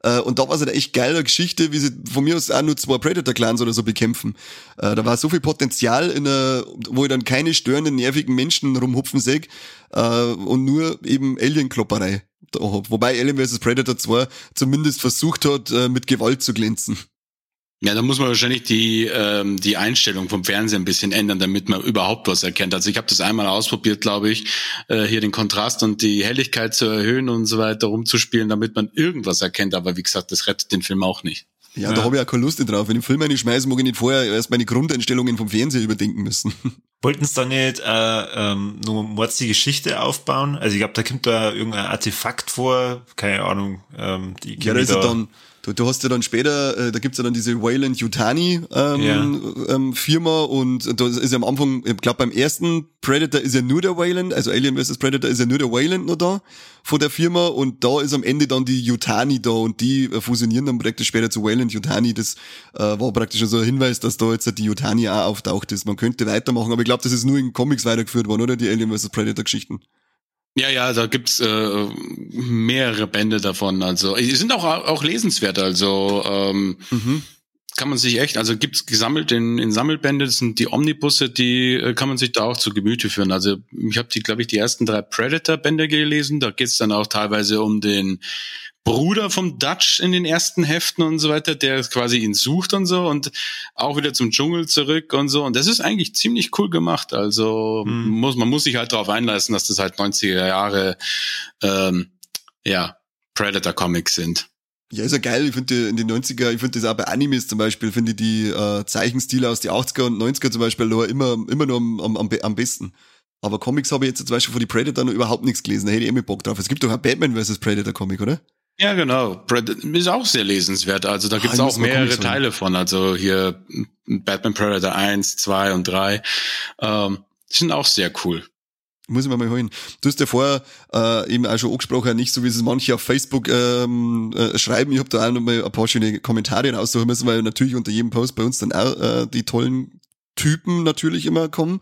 äh, und da war es halt echt geile Geschichte, wie sie von mir aus auch nur zwei Predator-Clans oder so bekämpfen. Äh, da war so viel Potenzial, in einer, wo ich dann keine störenden, nervigen Menschen rumhupfen sehe äh, und nur eben Alien-Klopperei. Wobei Alien vs. Predator 2 zumindest versucht hat, äh, mit Gewalt zu glänzen. Ja, da muss man wahrscheinlich die ähm, die Einstellung vom Fernsehen ein bisschen ändern, damit man überhaupt was erkennt. Also ich habe das einmal ausprobiert, glaube ich, äh, hier den Kontrast und die Helligkeit zu erhöhen und so weiter rumzuspielen, damit man irgendwas erkennt. Aber wie gesagt, das rettet den Film auch nicht. Ja, ja. da habe ich auch keine Lust drauf. Wenn ich Film eine schmeiße, mag ich nicht vorher erst meine Grundeinstellungen vom Fernseher überdenken müssen. Wollten sie da nicht äh, ähm, nur Mords die Geschichte aufbauen? Also ich glaube, da kommt da irgendein Artefakt vor, keine Ahnung. Ähm, die ja, da ist da dann Du, du hast ja dann später, äh, da gibt's ja dann diese Wayland Yutani ähm, ja. ähm, Firma und da ist ja am Anfang, ich glaube beim ersten Predator ist ja nur der Wayland, also Alien vs. Predator ist ja nur der Wayland noch da von der Firma und da ist am Ende dann die Yutani da und die äh, fusionieren dann praktisch später zu Wayland Yutani. Das äh, war praktisch so ein Hinweis, dass da jetzt die Yutani auch auftaucht ist. Man könnte weitermachen, aber ich glaube, das ist nur in Comics weitergeführt worden, oder? Die Alien vs. Predator Geschichten. Ja, ja, da gibt's äh, mehrere Bände davon. Also die sind auch auch lesenswert. Also ähm, mhm. kann man sich echt, also gibt's gesammelt in, in Sammelbände. Das sind die Omnibusse, die äh, kann man sich da auch zu Gemüte führen. Also ich habe die, glaube ich, die ersten drei Predator-Bände gelesen. Da geht's dann auch teilweise um den Bruder vom Dutch in den ersten Heften und so weiter, der quasi ihn sucht und so und auch wieder zum Dschungel zurück und so. Und das ist eigentlich ziemlich cool gemacht. Also mhm. muss, man muss sich halt darauf einlassen, dass das halt 90er Jahre ähm, ja, Predator-Comics sind. Ja, ist ja geil. Ich finde in den 90er, ich finde das auch bei Animes zum Beispiel, finde ich die äh, Zeichenstile aus den 80er und 90er zum Beispiel immer, immer nur am, am, am besten. Aber Comics habe ich jetzt zum Beispiel von die Predator noch überhaupt nichts gelesen. Da hätte ich eh Bock drauf. Es gibt doch ein Batman vs. Predator Comic, oder? Ja, genau. Ist auch sehr lesenswert. Also da gibt's ah, auch mehrere Teile von. Also hier Batman Predator 1, 2 und 3. Ähm, die sind auch sehr cool. Muss ich mir mal holen. Du hast ja vorher äh, eben auch schon angesprochen, nicht so wie es manche auf Facebook ähm, äh, schreiben. Ich habe da auch noch mal ein paar schöne Kommentare raussuchen müssen, weil natürlich unter jedem Post bei uns dann auch äh, die tollen Typen natürlich immer kommen.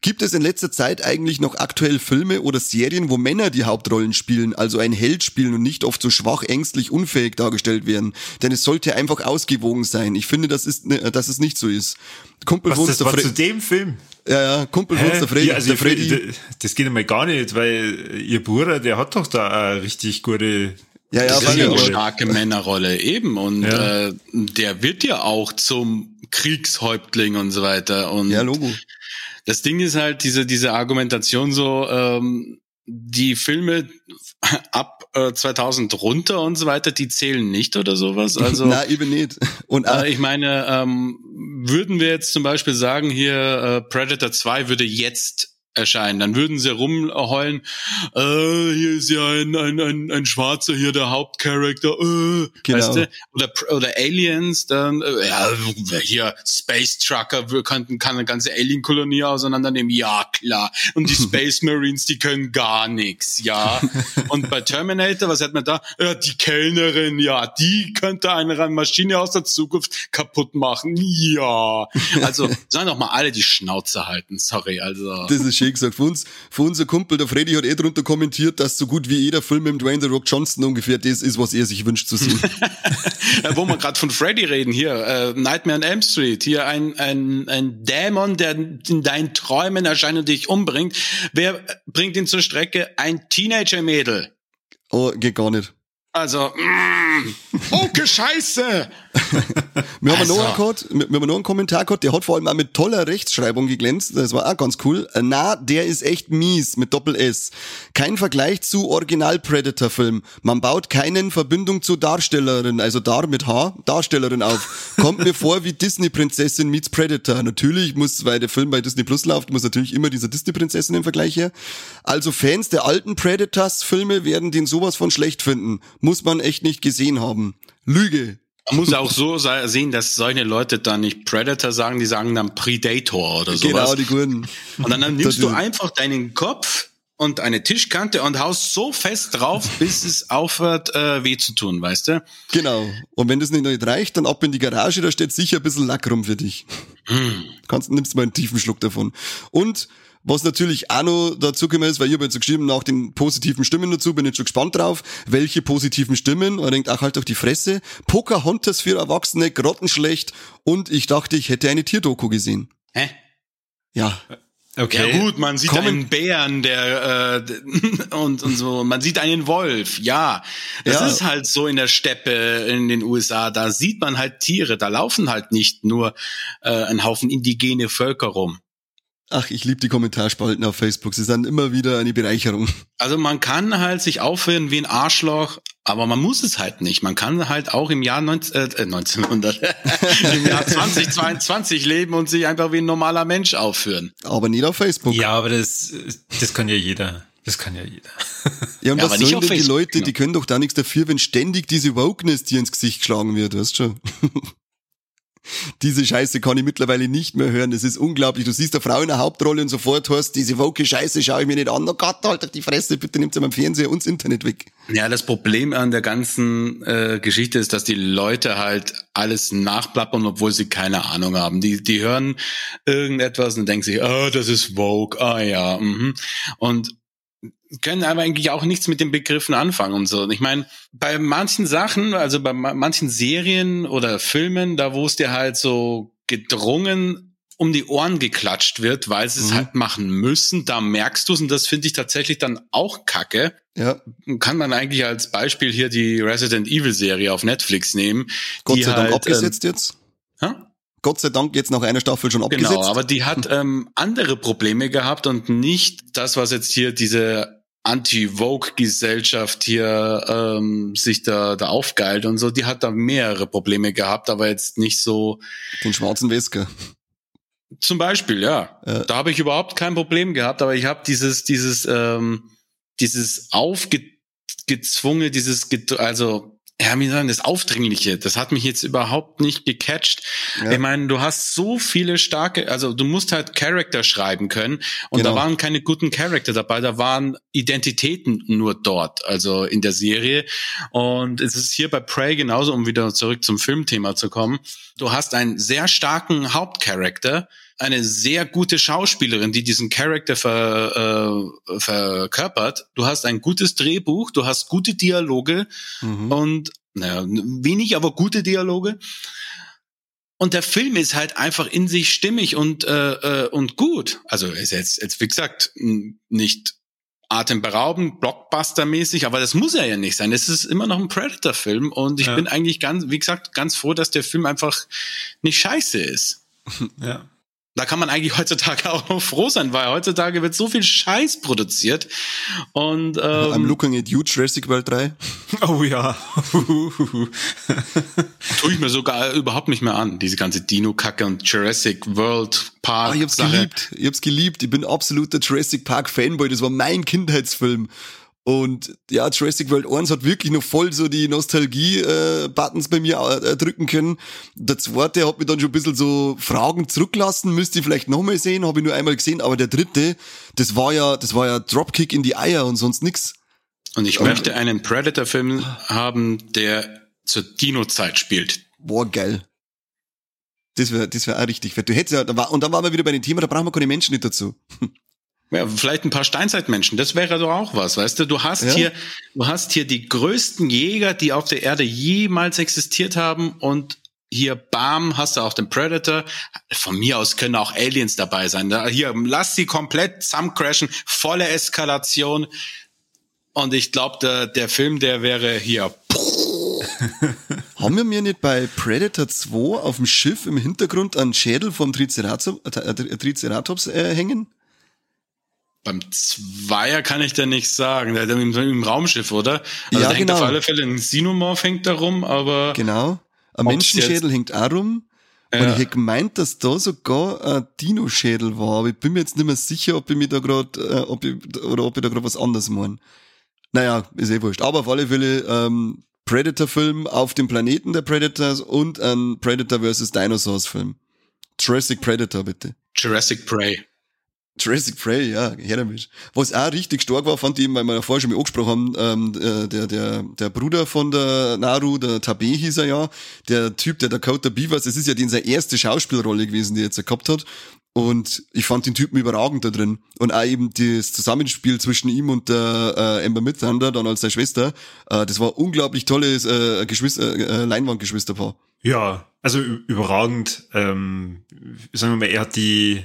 Gibt es in letzter Zeit eigentlich noch aktuell Filme oder Serien, wo Männer die Hauptrollen spielen, also ein Held spielen und nicht oft so schwach, ängstlich, unfähig dargestellt werden? Denn es sollte einfach ausgewogen sein. Ich finde, dass es, ne, dass es nicht so ist. Kumpel Was, das war zu dem Film? Ja, ja, Kumpel von uns, der Freddy. Ja, also der Freddy. Das geht einmal gar nicht, weil ihr Bruder, der hat doch da eine richtig gute ja, ja, das ist ja eine starke Männerrolle eben und ja. äh, der wird ja auch zum Kriegshäuptling und so weiter. Und ja, Logo. Das Ding ist halt diese, diese Argumentation so, ähm, die Filme ab äh, 2000 runter und so weiter, die zählen nicht oder sowas. Also, Na, eben nicht. Und äh, ich meine, ähm, würden wir jetzt zum Beispiel sagen, hier äh, Predator 2 würde jetzt erscheinen. Dann würden sie rumheulen, äh, hier ist ja ein, ein, ein, ein Schwarzer hier, der Hauptcharakter, äh, genau. weißt du? Oder, oder Aliens, dann, äh, ja, hier Space Trucker wir könnten, kann eine ganze Alien-Kolonie auseinandernehmen, ja, klar. Und die Space Marines, die können gar nichts, ja. Und bei Terminator, was hat man da? Ja, die Kellnerin, ja, die könnte eine Maschine aus der Zukunft kaputt machen, ja. Also, sollen doch mal alle die Schnauze halten, sorry, also. Das ist schön gesagt. Für uns, für unser Kumpel, der Freddy hat eh drunter kommentiert, dass so gut wie jeder Film mit Dwayne The Rock Johnson ungefähr das ist, was er sich wünscht zu sehen. Wo wir gerade von Freddy reden, hier, äh, Nightmare on Elm Street, hier ein, ein, ein Dämon, der in deinen Träumen erscheint und dich umbringt. Wer bringt ihn zur Strecke? Ein Teenager-Mädel. Oh, geht gar nicht. Also, mm, okay, scheiße. wir, haben also. noch gehabt, wir, wir haben noch einen Kommentar gehabt, der hat vor allem auch mit toller Rechtschreibung geglänzt. Das war auch ganz cool. Na, der ist echt mies mit Doppel S. Kein Vergleich zu Original Predator Film. Man baut keinen Verbindung zur Darstellerin, also Dar mit H, Darstellerin auf. Kommt mir vor wie Disney Prinzessin meets Predator. Natürlich muss, weil der Film bei Disney Plus läuft, muss natürlich immer dieser Disney Prinzessin im Vergleich her. Also Fans der alten Predators Filme werden den sowas von schlecht finden. Muss man echt nicht gesehen haben. Lüge. Man muss auch so sehen, dass solche Leute dann nicht Predator sagen, die sagen dann Predator oder sowas. Genau, die Guten. Und dann, dann nimmst du einfach deinen Kopf und eine Tischkante und haust so fest drauf, bis es aufhört, äh, weh zu tun, weißt du? Genau. Und wenn das nicht reicht, dann ab in die Garage, da steht sicher ein bisschen Lack rum für dich. Hm. Kannst, nimmst mal einen tiefen Schluck davon. Und was natürlich auch noch dazu gekommen ist, weil ich habe jetzt geschrieben, nach den positiven Stimmen dazu, bin ich schon gespannt drauf, welche positiven Stimmen. Und denkt, ach halt doch die Fresse. Pocahontas für Erwachsene, grottenschlecht. Und ich dachte, ich hätte eine Tierdoku gesehen. Hä? Ja. Okay. Ja gut, man sieht Kommen. einen Bären, der äh, und und so, man sieht einen Wolf. Ja, das ja. ist halt so in der Steppe in den USA. Da sieht man halt Tiere. Da laufen halt nicht nur äh, ein Haufen indigene Völker rum. Ach, ich liebe die Kommentarspalten auf Facebook. Sie sind immer wieder eine Bereicherung. Also man kann halt sich aufhören wie ein Arschloch, aber man muss es halt nicht. Man kann halt auch im Jahr 19, äh, 1900, im Jahr 2022 leben und sich einfach wie ein normaler Mensch aufführen. Aber nicht auf Facebook. Ja, aber das, das kann ja jeder. Das kann ja jeder. Ja, und ja, was sollen denn die Leute, die können doch da nichts dafür, wenn ständig diese Wokeness dir ins Gesicht geschlagen wird, weißt du schon? Diese Scheiße kann ich mittlerweile nicht mehr hören. Das ist unglaublich. Du siehst eine Frau in der Hauptrolle und sofort hast diese woke Scheiße schaue ich mir nicht an. Oh Gott, halt die Fresse, bitte nimmt sie am Fernseher und das Internet weg. Ja, das Problem an der ganzen äh, Geschichte ist, dass die Leute halt alles nachplappern, obwohl sie keine Ahnung haben. Die, die hören irgendetwas und denken sich, oh, das ist Vogue, ah ja. Mhm. Und können aber eigentlich auch nichts mit den Begriffen anfangen und so. Ich meine, bei manchen Sachen, also bei manchen Serien oder Filmen, da wo es dir halt so gedrungen um die Ohren geklatscht wird, weil sie es mhm. halt machen müssen, da merkst du es und das finde ich tatsächlich dann auch kacke. Ja. Kann man eigentlich als Beispiel hier die Resident Evil Serie auf Netflix nehmen. Gott sei Dank halt, abgesetzt ähm, jetzt. Ha? Gott sei Dank jetzt nach einer Staffel schon abgesetzt. Genau, aber die hat ähm, andere Probleme gehabt und nicht das, was jetzt hier diese Anti-Vogue-Gesellschaft hier ähm, sich da, da aufgeilt und so, die hat da mehrere Probleme gehabt, aber jetzt nicht so. Den schwarzen Wesker. Zum Beispiel, ja. Äh. Da habe ich überhaupt kein Problem gehabt, aber ich habe dieses, dieses, ähm, dieses aufgezwungene, dieses, also ja, wie sagen, das Aufdringliche, das hat mich jetzt überhaupt nicht gecatcht. Ja. Ich meine, du hast so viele starke, also du musst halt Charakter schreiben können und genau. da waren keine guten Charakter dabei, da waren Identitäten nur dort, also in der Serie. Und es ist hier bei Prey genauso, um wieder zurück zum Filmthema zu kommen. Du hast einen sehr starken Hauptcharakter, eine sehr gute Schauspielerin, die diesen Charakter ver, äh, verkörpert. Du hast ein gutes Drehbuch, du hast gute Dialoge mhm. und naja, wenig, aber gute Dialoge. Und der Film ist halt einfach in sich stimmig und äh, äh, und gut. Also ist jetzt jetzt wie gesagt nicht atemberaubend, Blockbuster-mäßig, aber das muss er ja nicht sein. Es ist immer noch ein Predator-Film und ich ja. bin eigentlich ganz, wie gesagt, ganz froh, dass der Film einfach nicht scheiße ist. Ja. Da kann man eigentlich heutzutage auch noch froh sein, weil heutzutage wird so viel Scheiß produziert. Und ähm, I'm looking at you, Jurassic World 3. Oh ja. Tue ich mir sogar überhaupt nicht mehr an, diese ganze Dino-Kacke und Jurassic World Park. Ah, ich hab's geliebt. Ich hab's geliebt. Ich bin absoluter Jurassic Park Fanboy. Das war mein Kindheitsfilm. Und ja, Jurassic World 1 hat wirklich noch voll so die Nostalgie-Buttons äh, bei mir äh, drücken können. Der zweite hat mich dann schon ein bisschen so Fragen zurücklassen, müsste ich vielleicht nochmal sehen, habe ich nur einmal gesehen, aber der dritte, das war ja, das war ja Dropkick in die Eier und sonst nix. Und ich und, möchte einen Predator-Film haben, der zur Dino-Zeit spielt. Boah, geil. Das wäre das wär auch richtig fett. Du hättest ja, da war, und dann waren wir wieder bei dem Thema, da brauchen wir keine Menschen nicht dazu. Ja, vielleicht ein paar Steinzeitmenschen. Das wäre doch auch was, weißt du? Du hast ja. hier, du hast hier die größten Jäger, die auf der Erde jemals existiert haben und hier bam, hast du auch den Predator. Von mir aus können auch Aliens dabei sein. Hier, lass sie komplett zusammencrashen, volle Und ich glaube, der, der Film, der wäre hier Haben wir mir nicht bei Predator 2 auf dem Schiff im Hintergrund einen Schädel vom Triceratops, äh, Triceratops äh, hängen? Beim Zweier kann ich da nicht sagen. Der, im, im Raumschiff, oder? Also ja, da hängt genau. auf alle Fälle ein Xenomorph hängt da rum, aber. Genau. Ein Menschenschädel hängt auch rum. Und Ja. ich hätte gemeint, dass da sogar ein Dino-Schädel war, aber ich bin mir jetzt nicht mehr sicher, ob ich mir da gerade, äh, ob ich, oder ob ich da gerade was anderes meine. Naja, ist eh wurscht. Aber auf alle Fälle, ähm, Predator-Film auf dem Planeten der Predators und ein Predator vs. Dinosaurs-Film. Jurassic Predator, bitte. Jurassic Prey. Jurassic Prey, ja, her damit. Was auch richtig stark war, fand ich eben, weil wir ja vorher schon mal angesprochen haben, ähm, äh, der, der, der Bruder von der Naru, der Tabe hieß er ja, der Typ, der Dakota Beavers, das ist ja die seine erste Schauspielrolle gewesen, die er jetzt gehabt hat. Und ich fand den Typen überragend da drin. Und auch eben das Zusammenspiel zwischen ihm und der äh, Amber Midthunder, dann als seine Schwester, äh, das war unglaublich tolles äh, Geschwister, äh, Leinwandgeschwisterpaar. Ja, also überragend. Ähm, sagen wir mal, er hat die,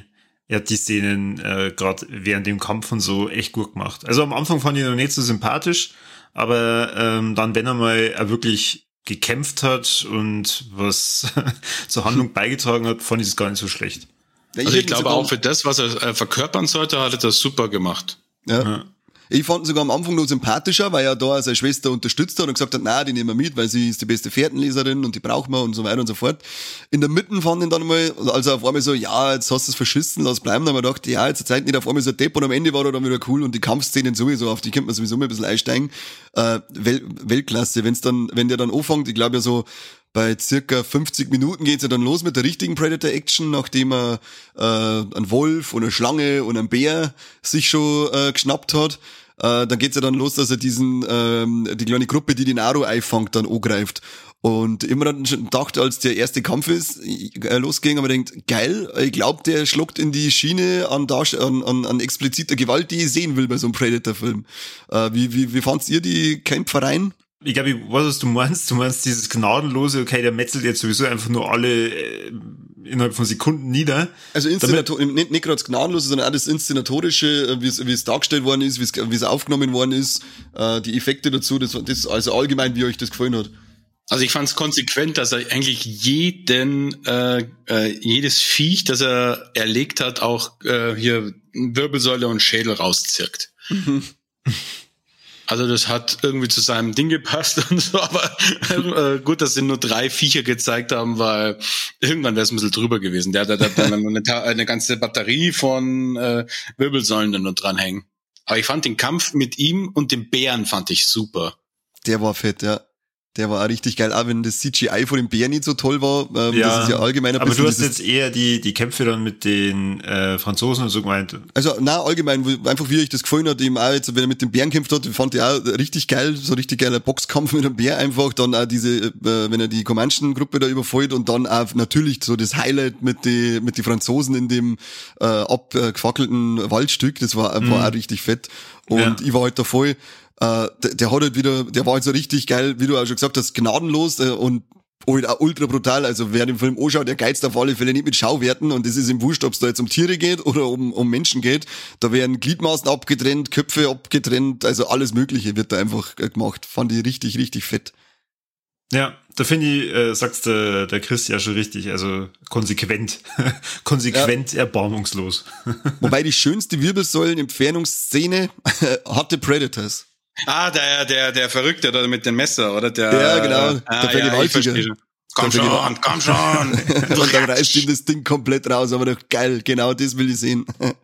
er hat die Szenen äh, gerade während dem Kampf und so echt gut gemacht. Also am Anfang fand ich ihn noch nicht so sympathisch, aber ähm, dann, wenn er mal er wirklich gekämpft hat und was zur Handlung beigetragen hat, fand ich es gar nicht so schlecht. Ja, Also ich ihn glaube auch für das, was er äh, verkörpern sollte, hat er das super gemacht. Ja. Ja. Ich fand ihn sogar am Anfang noch sympathischer, weil er da seine Schwester unterstützt hat und gesagt hat, na, die nehmen wir mit, weil sie ist die beste Pferdenleserin und die brauchen wir und so weiter und so fort. In der Mitte fand ihn dann mal, also auf einmal so, ja, jetzt hast du es verschissen, lass bleiben. Dann haben wir gedacht, ja, jetzt Zeit nicht auf einmal so Depp und am Ende war er dann wieder cool und die Kampfszenen sowieso, auf die könnte man sowieso mal ein bisschen einsteigen. Äh, Wel Weltklasse, wenn's dann, wenn der dann anfängt, ich glaube ja so, bei circa 50 Minuten geht's ja dann los mit der richtigen Predator-Action, nachdem er äh, einen Wolf und eine Schlange und einen Bär sich schon äh, geschnappt hat. Äh, dann geht's ja dann los, dass er diesen ähm, die kleine Gruppe, die die Naru einfangt, dann angreift. Und immer dann gedacht, als der erste Kampf ist, äh, losging, aber denkt, geil, ich glaube, der schluckt in die Schiene an, Darst an, an, an expliziter Gewalt, die ich sehen will bei so einem Predator-Film. Äh, wie, wie, wie fandt ihr die Kämpfereien? Ich glaube, ich weiß, was du meinst. Du meinst dieses gnadenlose, okay, der metzelt jetzt sowieso einfach nur alle äh, innerhalb von Sekunden nieder. Also Inszenator nicht, nicht gerade gnadenlos, sondern auch das Inszenatorische, äh, wie es, wie es dargestellt worden ist, wie es, wie es aufgenommen worden ist, äh, die Effekte dazu, das, das also allgemein, wie euch das gefallen hat. Also ich fand es konsequent, dass er eigentlich jeden, äh, äh, jedes Viech, das er erlegt hat, auch äh, hier Wirbelsäule und Schädel rauszirkt. Also das hat irgendwie zu seinem Ding gepasst und so, aber äh, gut, dass sie nur drei Viecher gezeigt haben, weil irgendwann wäre es ein bisschen drüber gewesen. Der hat, dann eine, eine ganze Batterie von äh, Wirbelsäulen da nur dranhängen. Aber ich fand den Kampf mit ihm und dem Bären fand ich super. Der war fett, ja. Der war auch richtig geil, auch wenn das CGI von dem Bär nicht so toll war. Ähm, das ist ja allgemein ein aber du hast jetzt eher die, die Kämpfe dann mit den äh, Franzosen und so gemeint. Also, na allgemein, einfach wie euch das gefallen hat, eben auch jetzt, wenn er mit dem Bären kämpft hat, fand ich auch richtig geil, so richtig geiler Boxkampf mit dem Bär einfach, dann auch diese, äh, wenn er die Comanchen-Gruppe da überfällt und dann auch natürlich so das Highlight mit die, mit die Franzosen in dem äh, abgefackelten Waldstück, das war, war auch richtig fett. Und Ja. ich war halt da voll, äh, der, der hat halt wieder, der war halt so richtig geil, wie du auch schon gesagt hast, gnadenlos äh, und halt auch ultra brutal. Also wer den Film anschaut, der geizt auf alle Fälle nicht mit Schauwerten und es ist ihm wurscht, ob es da jetzt um Tiere geht oder um, um Menschen geht. Da werden Gliedmaßen abgetrennt, Köpfe abgetrennt, also alles Mögliche wird da einfach äh, gemacht. Fand ich richtig, richtig fett. Ja, da finde ich, äh, sagst der, der Chris ja schon richtig, also konsequent, konsequent erbarmungslos. Wobei die schönste Wirbelsäulen-Entfernungsszene hatte Predators. Ah, der, der, der Verrückte da mit dem Messer, oder? Der, Ja, genau, Ah, der Vergewaltiger. ich verstehe schon. Komm Der schon, komm schon. und dann reißt ihm das Ding komplett raus, aber doch geil, genau das will ich sehen.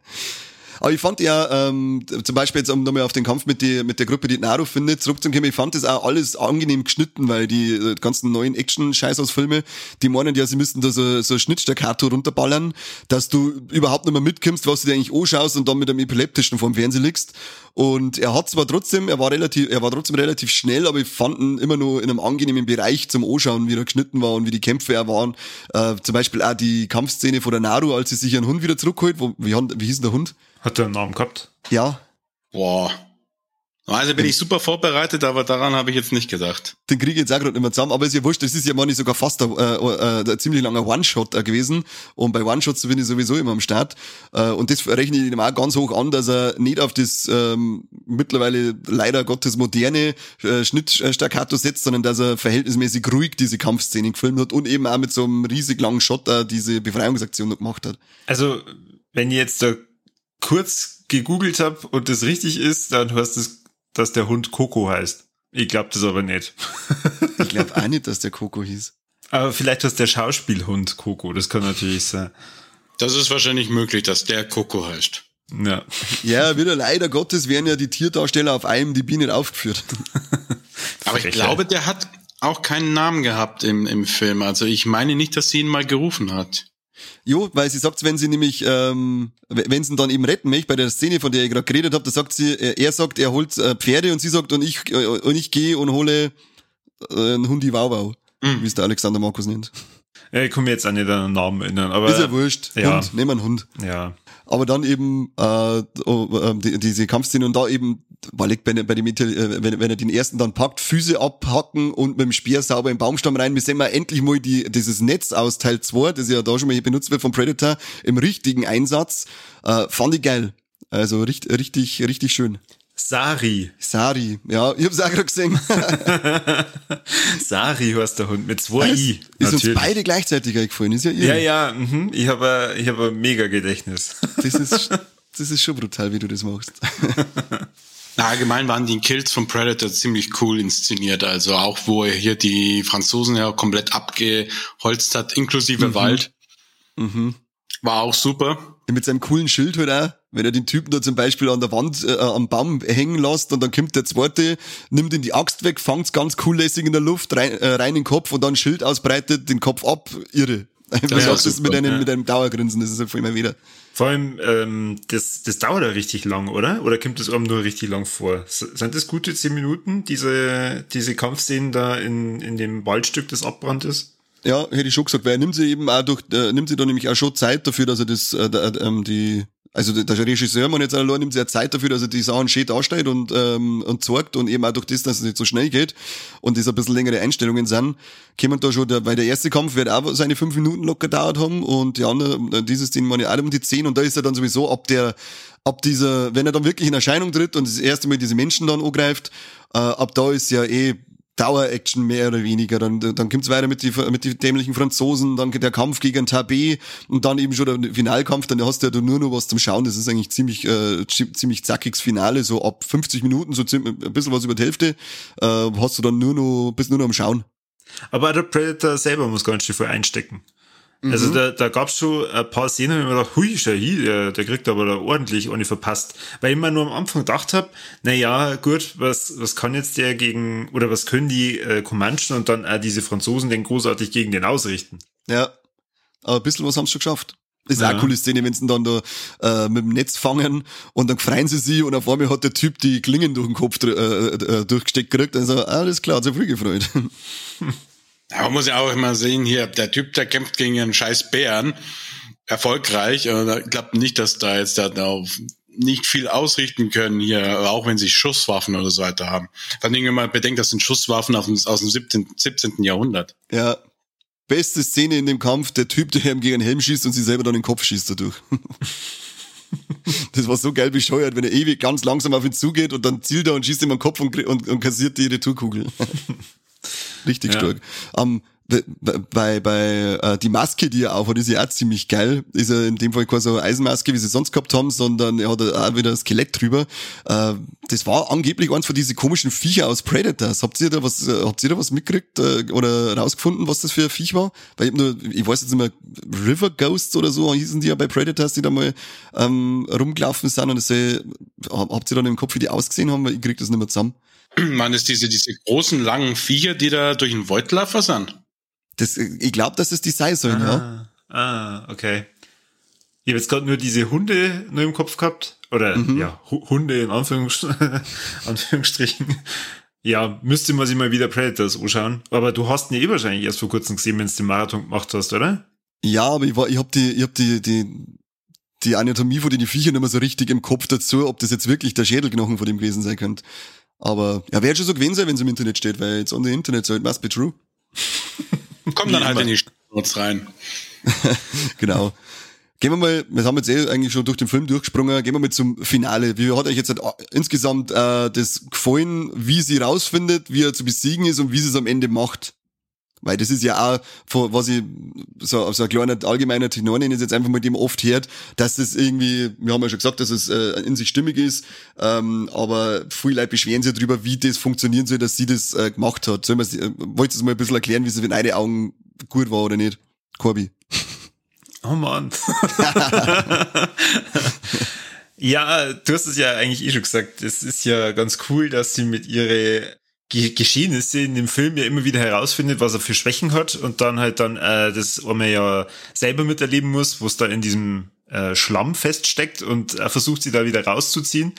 Aber ich fand ja, ähm, zum Beispiel jetzt, um nochmal auf den Kampf mit, die, mit der Gruppe, die Naru findet, zurückzukommen, ich fand das auch alles angenehm geschnitten, weil die äh, ganzen neuen Action-Scheiß-Aus-Filme, die meinen ja, sie müssten da so, so Schnittstaccato runterballern, dass du überhaupt nicht mehr mitkommst, was du dir eigentlich anschaust und dann mit einem Epileptischen vorm Fernseher liegst. Und er hat zwar trotzdem, er war relativ, er war trotzdem relativ schnell, aber ich fand ihn immer nur in einem angenehmen Bereich zum Anschauen, wie er geschnitten war und wie die Kämpfe er waren. Äh, zum Beispiel auch die Kampfszene von der Naru, als sie sich ihren Hund wieder zurückholt. Wo, wie, wie hieß denn der Hund? Hat der einen Namen gehabt? Ja, Boah. Also bin ich super vorbereitet, aber daran habe ich jetzt nicht gedacht. Den kriege ich jetzt auch gerade nicht mehr zusammen, aber ist ja wurscht, das ist ja mal nicht sogar fast ein, äh, äh, ein ziemlich langer One-Shot gewesen. Und bei One-Shots bin ich sowieso immer am Start. Äh, und das rechne ich ihm auch ganz hoch an, dass er nicht auf das ähm, mittlerweile leider Gottes moderne äh, Schnittstaccato setzt, sondern dass er verhältnismäßig ruhig diese Kampfszenen gefilmt hat und eben auch mit so einem riesig langen Shot äh, diese Befreiungsaktion noch gemacht hat. Also, wenn ich jetzt da kurz gegoogelt habe und das richtig ist, dann heißt es dass der Hund Coco heißt. Ich glaube das aber nicht. ich glaube auch nicht, dass der Coco hieß. Aber vielleicht heißt der Schauspielhund Coco, das kann natürlich sein. Das ist wahrscheinlich möglich, dass der Coco heißt. Ja. Ja, wieder leider Gottes werden ja die Tierdarsteller auf einem die Bienen aufgeführt. Aber ich glaube, der hat auch keinen Namen gehabt im, im Film. Also ich meine nicht, dass sie ihn mal gerufen hat. Jo, weil sie sagt, wenn sie nämlich, ähm, wenn sie ihn dann eben retten möchte, bei der Szene, von der ich gerade geredet habe, da sagt sie, er, er sagt, er holt äh, Pferde und sie sagt, und ich, äh, und ich gehe und hole äh, einen Hundi Wauwau, mhm. wie es der Alexander Markus nennt. Ja, ich komme jetzt an den Namen erinnern, aber. Ist ja wurscht. Ja. Hund, nehmen wir einen Hund. Ja. Aber dann eben äh, oh, äh, die, diese Kampfszene und da eben, weil ich bei, bei dem äh, wenn, wenn er den ersten dann packt, Füße abhacken und mit dem Speer sauber im Baumstamm rein. Wir sehen mal endlich mal die, dieses Netz aus Teil 2, das ja da schon mal hier benutzt wird vom Predator, im richtigen Einsatz. Äh, fand ich geil. Also richtig, richtig, richtig schön. Sari. Sari, ja, ich hab's auch gerade gesehen. Sari heißt der Hund mit zwei I. Ist natürlich. uns beide gleichzeitig eingefallen, ist ja ihr. Ja, ja, mhm. ich habe ich hab ein mega Gedächtnis. Das ist, das ist schon brutal, wie du das machst. Na, allgemein waren die Kills von Predator ziemlich cool inszeniert. Also auch, wo er hier die Franzosen ja komplett abgeholzt hat, inklusive mhm. Wald. Mhm. War auch super. Mit seinem coolen Schild halt auch. Wenn er den Typen da zum Beispiel an der Wand, äh, am Baum hängen lässt und dann kommt der zweite, nimmt ihn die Axt weg, fangt's ganz cool lässig in der Luft, rein, äh, rein in den Kopf und dann Schild ausbreitet, den Kopf ab, irre. Du ja, sagst es mit einem, ja. mit einem Dauergrinsen, das ist ja voll immer wieder. Vor allem, ähm, das, das dauert ja richtig lang, oder? Oder kommt das einem nur richtig lang vor? Sind das gute zehn Minuten, diese, diese Kampfszenen da in, in dem Waldstück, das abbrannt ist? Ja, hätte ich schon gesagt, weil er nimmt sie eben auch durch, äh, nimmt sie da nämlich auch schon Zeit dafür, dass er das, äh, äh, die, also der Regisseur, man jetzt allein nimmt ja Zeit dafür, dass er die Sachen schön darstellt und, ähm, und zeigt und eben auch durch das, dass es nicht so schnell geht und das ein bisschen längere Einstellungen sind, kommen da schon, der, weil der erste Kampf wird auch seine fünf Minuten locker dauert haben und die andere, äh, dieses Ding waren ja auch um die zehn und da ist er dann sowieso ab der, ab dieser, wenn er dann wirklich in Erscheinung tritt und das erste Mal diese Menschen dann angreift, äh, ab da ist ja eh Dauer-Action mehr oder weniger. Dann, dann kommt's weiter mit die, mit die dämlichen Franzosen, dann geht der Kampf gegen Tabé und dann eben schon der Finalkampf, dann hast du ja nur noch was zum Schauen. Das ist eigentlich ziemlich, äh, ziemlich zackiges Finale, so ab 50 Minuten, so ziemlich, ein bisschen was über die Hälfte, äh, hast du dann nur noch, bist nur noch am Schauen. Aber der Predator selber muss ganz schön viel einstecken. Also mhm. da, da gab's schon ein paar Szenen, wo ich mir gedacht, hui, schau hier, der, der kriegt aber da ordentlich ohne verpasst. Weil ich mir nur am Anfang gedacht hab, na ja, gut, was, was kann jetzt der gegen, oder was können die äh, Comanchen und dann auch diese Franzosen denn großartig gegen den ausrichten? Ja, aber ein bisschen was haben sie schon geschafft. Das ist ja. auch eine coole Szene, wenn sie dann da äh, mit dem Netz fangen und dann freien sie sich und auf einmal hat der Typ die Klingen durch den Kopf äh, äh, durchgesteckt gekriegt. Also, alles klar, hat sich früh gefreut. Man muss ja auch immer sehen, hier, der Typ, der kämpft gegen einen scheiß Bären, erfolgreich. Und ich glaube nicht, dass da jetzt da auf nicht viel ausrichten können hier, auch wenn sie Schusswaffen oder so weiter haben. Vor allem, wenn man bedenkt, das sind Schusswaffen aus dem, aus dem 17, 17. Jahrhundert. Ja. Beste Szene in dem Kampf, der Typ, der ihm gegen den Helm schießt und sich selber dann den Kopf schießt dadurch. das war so geil bescheuert, wenn er ewig ganz langsam auf ihn zugeht und dann zielt er und schießt ihm den Kopf und, und, und kassiert die Retourkugel. Richtig ja. stark. Um, bei, bei äh, die Maske, die er aufhat, ist ja auch ziemlich geil. Ist ja in dem Fall keine so Eisenmaske, wie sie sonst gehabt haben, sondern er hat auch wieder ein Skelett drüber. Äh, das war angeblich eins von diesen komischen Viecher aus Predators. Habt ihr da was, äh, habt ihr da was mitgekriegt äh, oder rausgefunden, was das für ein Viech war? Weil ich, nur, ich weiß jetzt nicht mehr, River Ghosts oder so hießen die ja bei Predators, die da mal ähm, rumgelaufen sind und das, äh, habt ihr dann im Kopf, wie die ausgesehen haben? Weil ich krieg das nicht mehr zusammen. Man ist diese, diese großen, langen Viecher, die da durch den Wald laufen sind. Das, ich glaube, dass es die sein sollen, ah, ja. Ah, okay. Ich habe jetzt gerade nur diese Hunde nur im Kopf gehabt. Oder mhm. ja, Hunde in Anführungs Anführungsstrichen. Ja, müsste man sich mal wieder Predators anschauen. Aber du hast ihn ja eh wahrscheinlich erst vor kurzem gesehen, wenn du den Marathon gemacht hast, oder? Ja, aber ich war, ich hab die, ich hab die, die, die Anatomie von den Viechern nicht mehr so richtig im Kopf dazu, ob das jetzt wirklich der Schädelknochen von dem gewesen sein könnte. Aber ja, wäre schon so gewesen sein, wenn es im Internet steht, weil jetzt on the Internet, so it must be true. Kommt dann halt in die Notes rein. genau. Gehen wir mal, wir haben jetzt eh eigentlich schon durch den Film durchgesprungen, gehen wir mal zum Finale. Wie hat euch jetzt halt insgesamt äh, das gefallen, wie sie rausfindet, wie er zu besiegen ist und wie sie es am Ende macht? Weil das ist ja auch, was ich so, so ein kleiner allgemeiner Tenor ist jetzt einfach mal dem oft hört, dass das irgendwie, wir haben ja schon gesagt, dass es äh, in sich stimmig ist, ähm, aber viele Leute beschweren sich darüber, wie das funktionieren soll, dass sie das äh, gemacht hat. Soll man, äh, wollt ihr das mal ein bisschen erklären, wie sie in eine Augen gut war oder nicht? Corby. Oh man. ja, du hast es ja eigentlich eh schon gesagt. Es ist ja ganz cool, dass sie mit ihre Geschehnisse in dem Film ja immer wieder herausfindet, was er für Schwächen hat und dann halt dann äh, das man ja selber miterleben muss, wo es da in diesem äh, Schlamm feststeckt und er versucht sie da wieder rauszuziehen.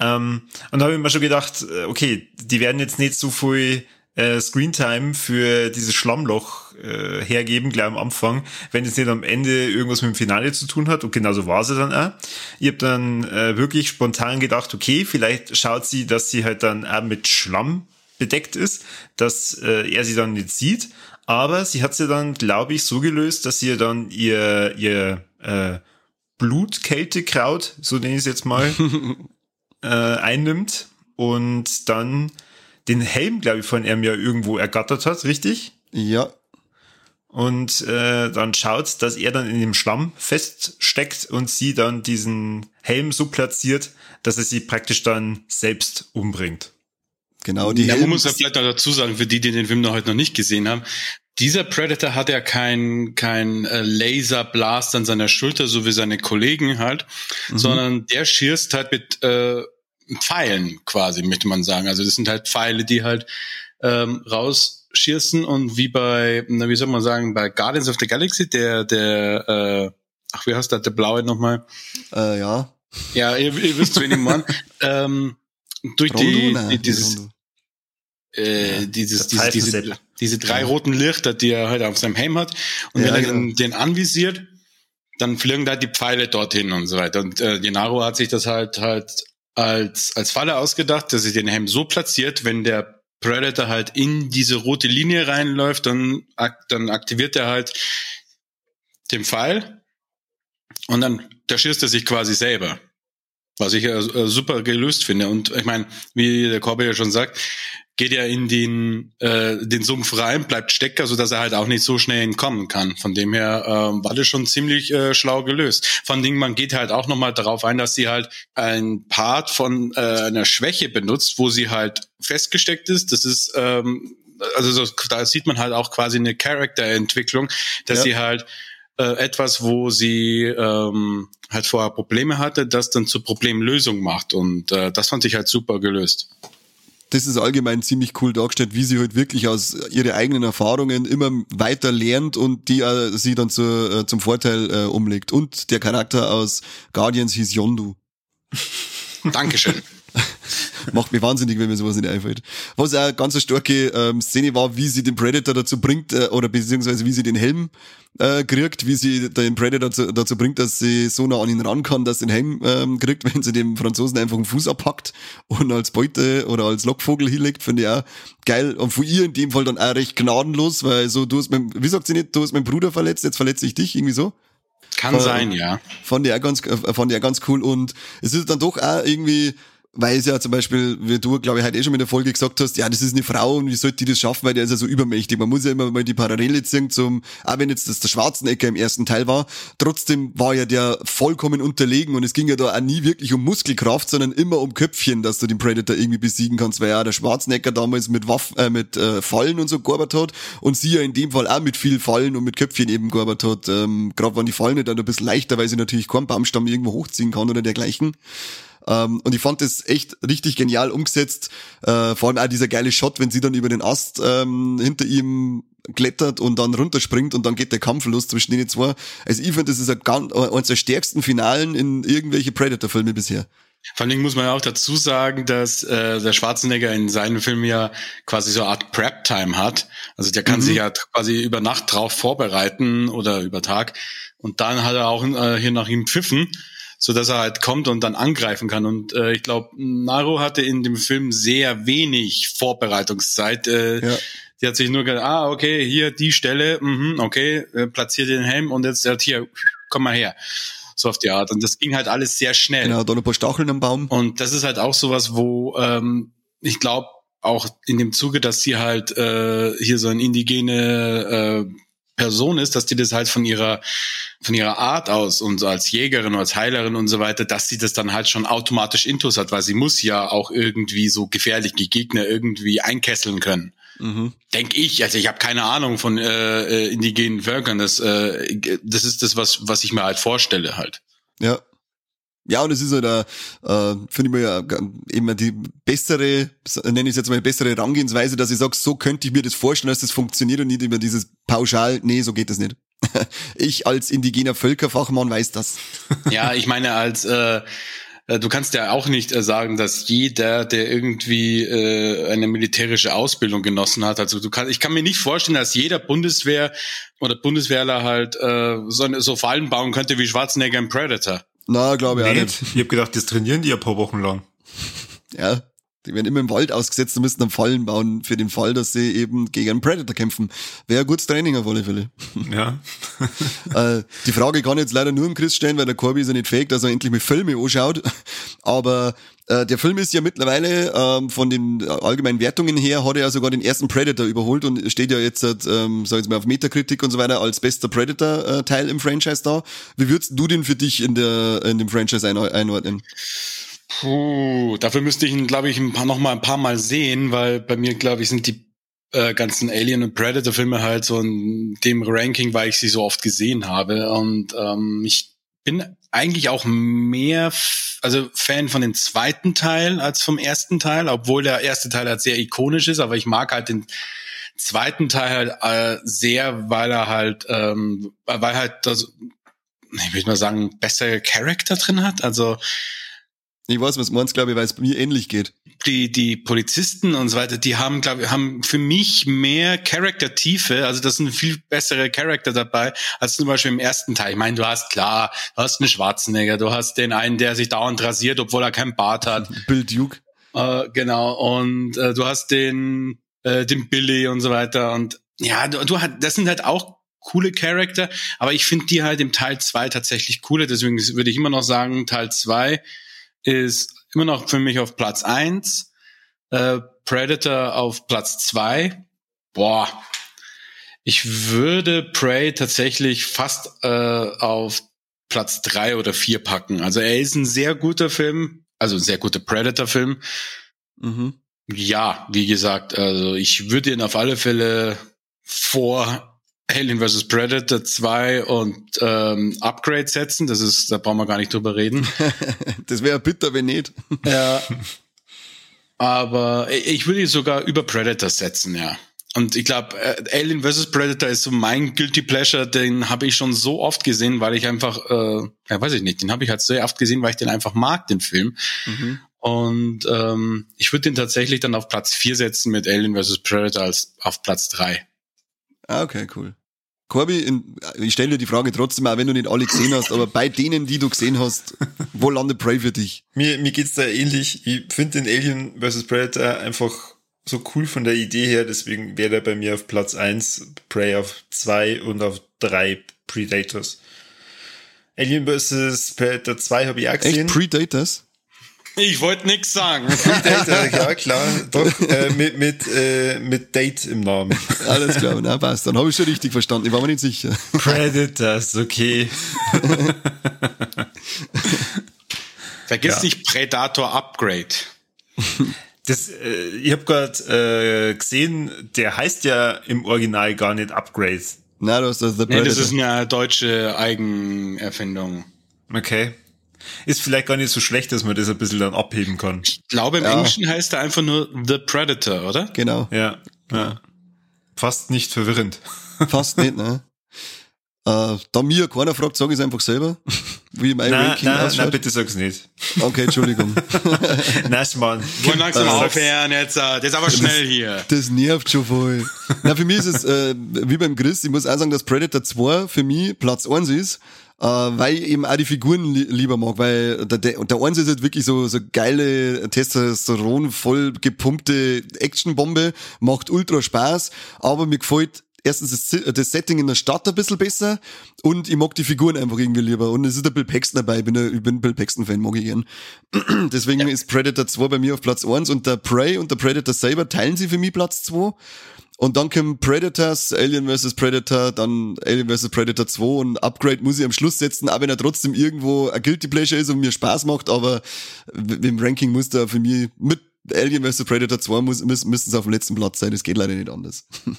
Ähm, und da habe ich mir schon gedacht, äh, okay, die werden jetzt nicht so viel äh, Screentime für dieses Schlammloch äh, hergeben, gleich am Anfang, wenn es nicht am Ende irgendwas mit dem Finale zu tun hat. Und genauso war sie dann auch. Ich habe dann äh, wirklich spontan gedacht, okay, vielleicht schaut sie, dass sie halt dann auch mit Schlamm bedeckt ist, dass äh, er sie dann nicht sieht. Aber sie hat sie dann, glaube ich, so gelöst, dass sie dann ihr, ihr äh, Blutkältekraut, so nenne ich es jetzt mal, äh, einnimmt und dann den Helm, glaube ich, von ihm ja irgendwo ergattert hat, richtig? Ja. Und äh, dann schaut, dass er dann in dem Schlamm feststeckt und sie dann diesen Helm so platziert, dass er sie praktisch dann selbst umbringt. Genau, die ja, man muss ja vielleicht noch dazu sagen, für die, die den Film noch heute noch nicht gesehen haben, dieser Predator hat ja kein, kein äh, Laserblast an seiner Schulter, so wie seine Kollegen halt, mhm. sondern der schießt halt mit äh, Pfeilen quasi, möchte man sagen. Also das sind halt Pfeile, die halt ähm, rausschießen und wie bei, na, wie soll man sagen, bei Guardians of the Galaxy, der, der, äh, ach, wie heißt das, der blaue nochmal? Äh, ja. Ja, ihr, ihr wisst, wen ich meine. ähm, durch die, die, dieses, äh, dieses, diese, diese, diese drei roten Lichter, die er halt auf seinem Helm hat. Und ja, wenn er genau. den, anvisiert, dann fliegen da die Pfeile dorthin und so weiter. Und äh, Genaro hat sich das halt halt als als Falle ausgedacht, dass sich den Helm so platziert, wenn der Predator halt in diese rote Linie reinläuft, dann dann aktiviert er halt den Pfeil und dann da schießt er sich quasi selber. Was ich äh, super gelöst finde. Und ich meine, wie der Korbe ja schon sagt, geht er in den, äh, den Sumpf rein, bleibt Stecker, so dass er halt auch nicht so schnell entkommen kann. Von dem her äh, war das schon ziemlich äh, schlau gelöst. Von dem man geht halt auch nochmal darauf ein, dass sie halt ein Part von äh, einer Schwäche benutzt, wo sie halt festgesteckt ist. Das ist ähm, also so, da sieht man halt auch quasi eine Charakterentwicklung, dass ja. sie halt äh, etwas, wo sie ähm, halt vorher Probleme hatte, das dann zur Problemlösung macht. Und äh, das fand ich halt super gelöst das ist allgemein ziemlich cool dargestellt, wie sie halt wirklich aus ihren eigenen Erfahrungen immer weiter lernt und die äh, sie dann zu, äh, zum Vorteil äh, umlegt. Und der Charakter aus Guardians hieß Yondu. Dankeschön. Macht mich wahnsinnig, wenn mir sowas nicht einfällt. Was auch eine ganz starke ähm, Szene war, wie sie den Predator dazu bringt, äh, oder beziehungsweise wie sie den Helm äh, kriegt, wie sie den Predator dazu, dazu bringt, dass sie so nah an ihn ran kann, dass sie den Helm ähm, kriegt, wenn sie dem Franzosen einfach einen Fuß abpackt und als Beute oder als Lockvogel hinlegt, finde ich auch geil. Und von ihr in dem Fall dann auch recht gnadenlos, weil so, du hast mein, wie sagt sie nicht, du hast meinen Bruder verletzt, jetzt verletze ich dich, irgendwie so. Kann Von, sein, ja. Fand ich auch ganz, äh, fand ich auch ganz cool und es ist dann doch auch irgendwie, weil es ja zum Beispiel, wie du, glaube ich, heute eh schon in der Folge gesagt hast, ja, das ist eine Frau und wie sollte die das schaffen, weil der ist ja so übermächtig. Man muss ja immer mal die Parallele ziehen zum, auch wenn jetzt das der Schwarzenegger im ersten Teil war, trotzdem war ja der vollkommen unterlegen und es ging ja da auch nie wirklich um Muskelkraft, sondern immer um Köpfchen, dass du den Predator irgendwie besiegen kannst, weil ja der Schwarzenegger damals mit Waffen, äh, mit äh, Fallen und so gearbeitet hat und sie ja in dem Fall auch mit viel Fallen und mit Köpfchen eben gearbeitet hat. Ähm, Gerade waren die Fallen dann ein bisschen leichter, weil sie natürlich keinen Baumstamm irgendwo hochziehen kann oder dergleichen. Ähm, und ich fand das echt richtig genial umgesetzt. Äh, vor allem auch dieser geile Shot, wenn sie dann über den Ast ähm, hinter ihm klettert und dann runterspringt und dann geht der Kampf los zwischen den zwei. Also ich finde, das ist ein ganz, eines der stärksten Finalen in irgendwelche Predator-Filme bisher. Vor allem muss man ja auch dazu sagen, dass äh, der Schwarzenegger in seinem Film ja quasi so eine Art Prep-Time hat. Also der kann mhm. sich ja quasi über Nacht drauf vorbereiten oder über Tag. Und dann hat er auch äh, hier nach ihm pfiffen, so dass er halt kommt und dann angreifen kann. Und äh, ich glaube, Naru hatte in dem Film sehr wenig Vorbereitungszeit. Äh, ja. Die hat sich nur gedacht, ah, okay, hier die Stelle, mh, okay, äh, platziert den Helm und jetzt hat hier, komm mal her so auf die Art. Und das ging halt alles sehr schnell. Genau, da ein paar Stacheln am Baum. Und das ist halt auch sowas, wo ähm, ich glaube, auch in dem Zuge, dass sie halt äh, hier so ein indigene äh, Person ist, dass die das halt von ihrer von ihrer Art aus und so als Jägerin als Heilerin und so weiter, dass sie das dann halt schon automatisch intus hat, weil sie muss ja auch irgendwie so gefährliche Gegner irgendwie einkesseln können. Mhm. Denk ich, also ich habe keine Ahnung von äh, äh, indigenen Völkern. Das, äh, das ist das, was, was ich mir halt vorstelle halt. Ja. Ja, und es ist halt, äh, finde ich mal immer die bessere, nenne ich es jetzt mal, bessere Herangehensweise, dass ich sage, so könnte ich mir das vorstellen, dass das funktioniert und nicht immer dieses pauschal, nee, so geht das nicht. ich als indigener Völkerfachmann weiß das. ja, ich meine als äh, äh, du kannst ja auch nicht äh, sagen, dass jeder, der irgendwie äh, eine militärische Ausbildung genossen hat, also du kannst, ich kann mir nicht vorstellen, dass jeder Bundeswehr oder Bundeswehrler halt äh, so, so Fallen bauen könnte wie Schwarzenegger im Predator. Na, glaube ich auch nicht. Ich habe gedacht, das trainieren die ein paar Wochen lang. Ja, die werden immer im Wald ausgesetzt und müssen dann Fallen bauen für den Fall, dass sie eben gegen einen Predator kämpfen. Wäre ein gutes Training auf alle Fälle. Ja. äh, die Frage kann ich jetzt leider nur im Chris stellen, weil der Corby ist ja nicht fähig, dass er endlich mit Filme anschaut. Aber äh, der Film ist ja mittlerweile ähm, von den allgemeinen Wertungen her, hat er ja sogar den ersten Predator überholt und steht ja jetzt, ähm, sag ich mal, auf Metakritik und so weiter als bester Predator-Teil im Franchise da. Wie würdest du den für dich in, der, in dem Franchise einordnen? Puh, dafür müsste ich ihn, glaube ich, ein paar, noch mal ein paar Mal sehen, weil bei mir, glaube ich, sind die äh, ganzen Alien und Predator Filme halt so in dem Ranking, weil ich sie so oft gesehen habe. Und ähm, ich bin eigentlich auch mehr, also Fan von dem zweiten Teil als vom ersten Teil, obwohl der erste Teil halt sehr ikonisch ist, aber ich mag halt den zweiten Teil halt äh, sehr, weil er halt, ähm, weil halt das, ich würde mal sagen, bessere Charakter drin hat. Also ich weiß, was meinst, glaube ich, weil es mir ähnlich geht. Die, die Polizisten und so weiter, die haben, glaube ich, haben für mich mehr Charaktertiefe. Also das sind viel bessere Charakter dabei, als zum Beispiel im ersten Teil. Ich meine, du hast klar, du hast einen Schwarzenegger, du hast den einen, der sich dauernd rasiert, obwohl er keinen Bart hat. Bill Duke. Äh, genau. Und äh, du hast den, äh, den Billy und so weiter. Und ja, du, du hast, das sind halt auch coole Charakter, aber ich finde die halt im Teil zwei tatsächlich cooler. Deswegen würde ich immer noch sagen, Teil zwei ist immer noch für mich auf Platz eins. Äh, Predator auf Platz zwei. Boah. Ich würde Prey tatsächlich fast äh, auf Platz drei oder vier packen. Also er ist ein sehr guter Film, also ein sehr guter Predator-Film. Mhm. Ja, wie gesagt, also ich würde ihn auf alle Fälle vor Alien vs. Predator 2 und ähm, Upgrade setzen. Das ist, da brauchen wir gar nicht drüber reden. das wäre bitter, wenn nicht. ja. Aber ich würde sogar über Predator setzen, ja. Und ich glaube, äh, Alien vs. Predator ist so mein Guilty Pleasure, den habe ich schon so oft gesehen, weil ich einfach, äh, ja weiß ich nicht, den habe ich halt sehr oft gesehen, weil ich den einfach mag, den Film. Mhm. Und ähm, ich würde den tatsächlich dann auf Platz 4 setzen mit Alien vs. Predator als auf Platz 3. Ah, okay, cool. Corby, ich stelle dir die Frage trotzdem, auch wenn du nicht alle gesehen hast, aber bei denen, die du gesehen hast, wo landet Prey für dich? Mir, mir geht's da ähnlich. Ich finde den Alien vs. Predator einfach so cool von der Idee her, deswegen wäre er bei mir auf Platz eins, Prey auf zwei und auf drei Predators. Alien vs. Predator 2 habe ich auch gesehen. Echt Predators? Ich wollte nix sagen. Predator, ja klar, doch, äh, mit, mit, äh, mit Date im Namen. Alles klar, na passt, dann habe ich schon richtig verstanden, ich war mir nicht sicher. Predators, okay. Vergiss ja. nicht Predator Upgrade. Das, äh, ich habe gerade äh, gesehen, der heißt ja im Original gar nicht Upgrade. Na, das ist The Predator. Nee, das ist eine deutsche Eigenerfindung. Okay ist vielleicht gar nicht so schlecht, dass man das ein bisschen dann abheben kann. Ich glaube, im ja. Englischen heißt er einfach nur The Predator, oder? Genau. Ja, ja. Fast nicht verwirrend. Fast nicht, ne? Äh, da mir keiner fragt, sage ich es einfach selber, wie mein nein, Ranking nein, ausschaut. Nein, bitte sag's nicht. Okay, Entschuldigung. nein, Mann. Wollen langsam äh, aufhören jetzt, äh, jetzt aber schnell das, hier. Das nervt schon voll. Na, für mich ist es, äh, wie beim Chris, ich muss auch sagen, dass Predator 2 für mich Platz 1 ist, äh, weil ich eben auch die Figuren li lieber mag, weil der, der, der Eins ist halt wirklich so, so geile Testosteron voll gepumpte Actionbombe, macht ultra Spaß, aber mir gefällt erstens das, das, Setting in der Stadt ein bisschen besser und ich mag die Figuren einfach irgendwie lieber. Und es ist der Bill Paxton dabei, ich bin, ein, ich bin ein Bill Paxton-Fan, mag ich gern. Deswegen ja. ist Predator 2 bei mir auf Platz 1 und der Prey und der Predator selber teilen sie für mich Platz 2. Und dann kommen Predators, Alien vs. Predator, dann Alien vs. Predator 2 und Upgrade muss ich am Schluss setzen, auch wenn er trotzdem irgendwo ein Guilty Pleasure ist und mir Spaß macht, aber im Ranking muss da für mich mit Alien vs. Predator 2 muss, müssen, müssen es auf dem letzten Platz sein, das geht leider nicht anders.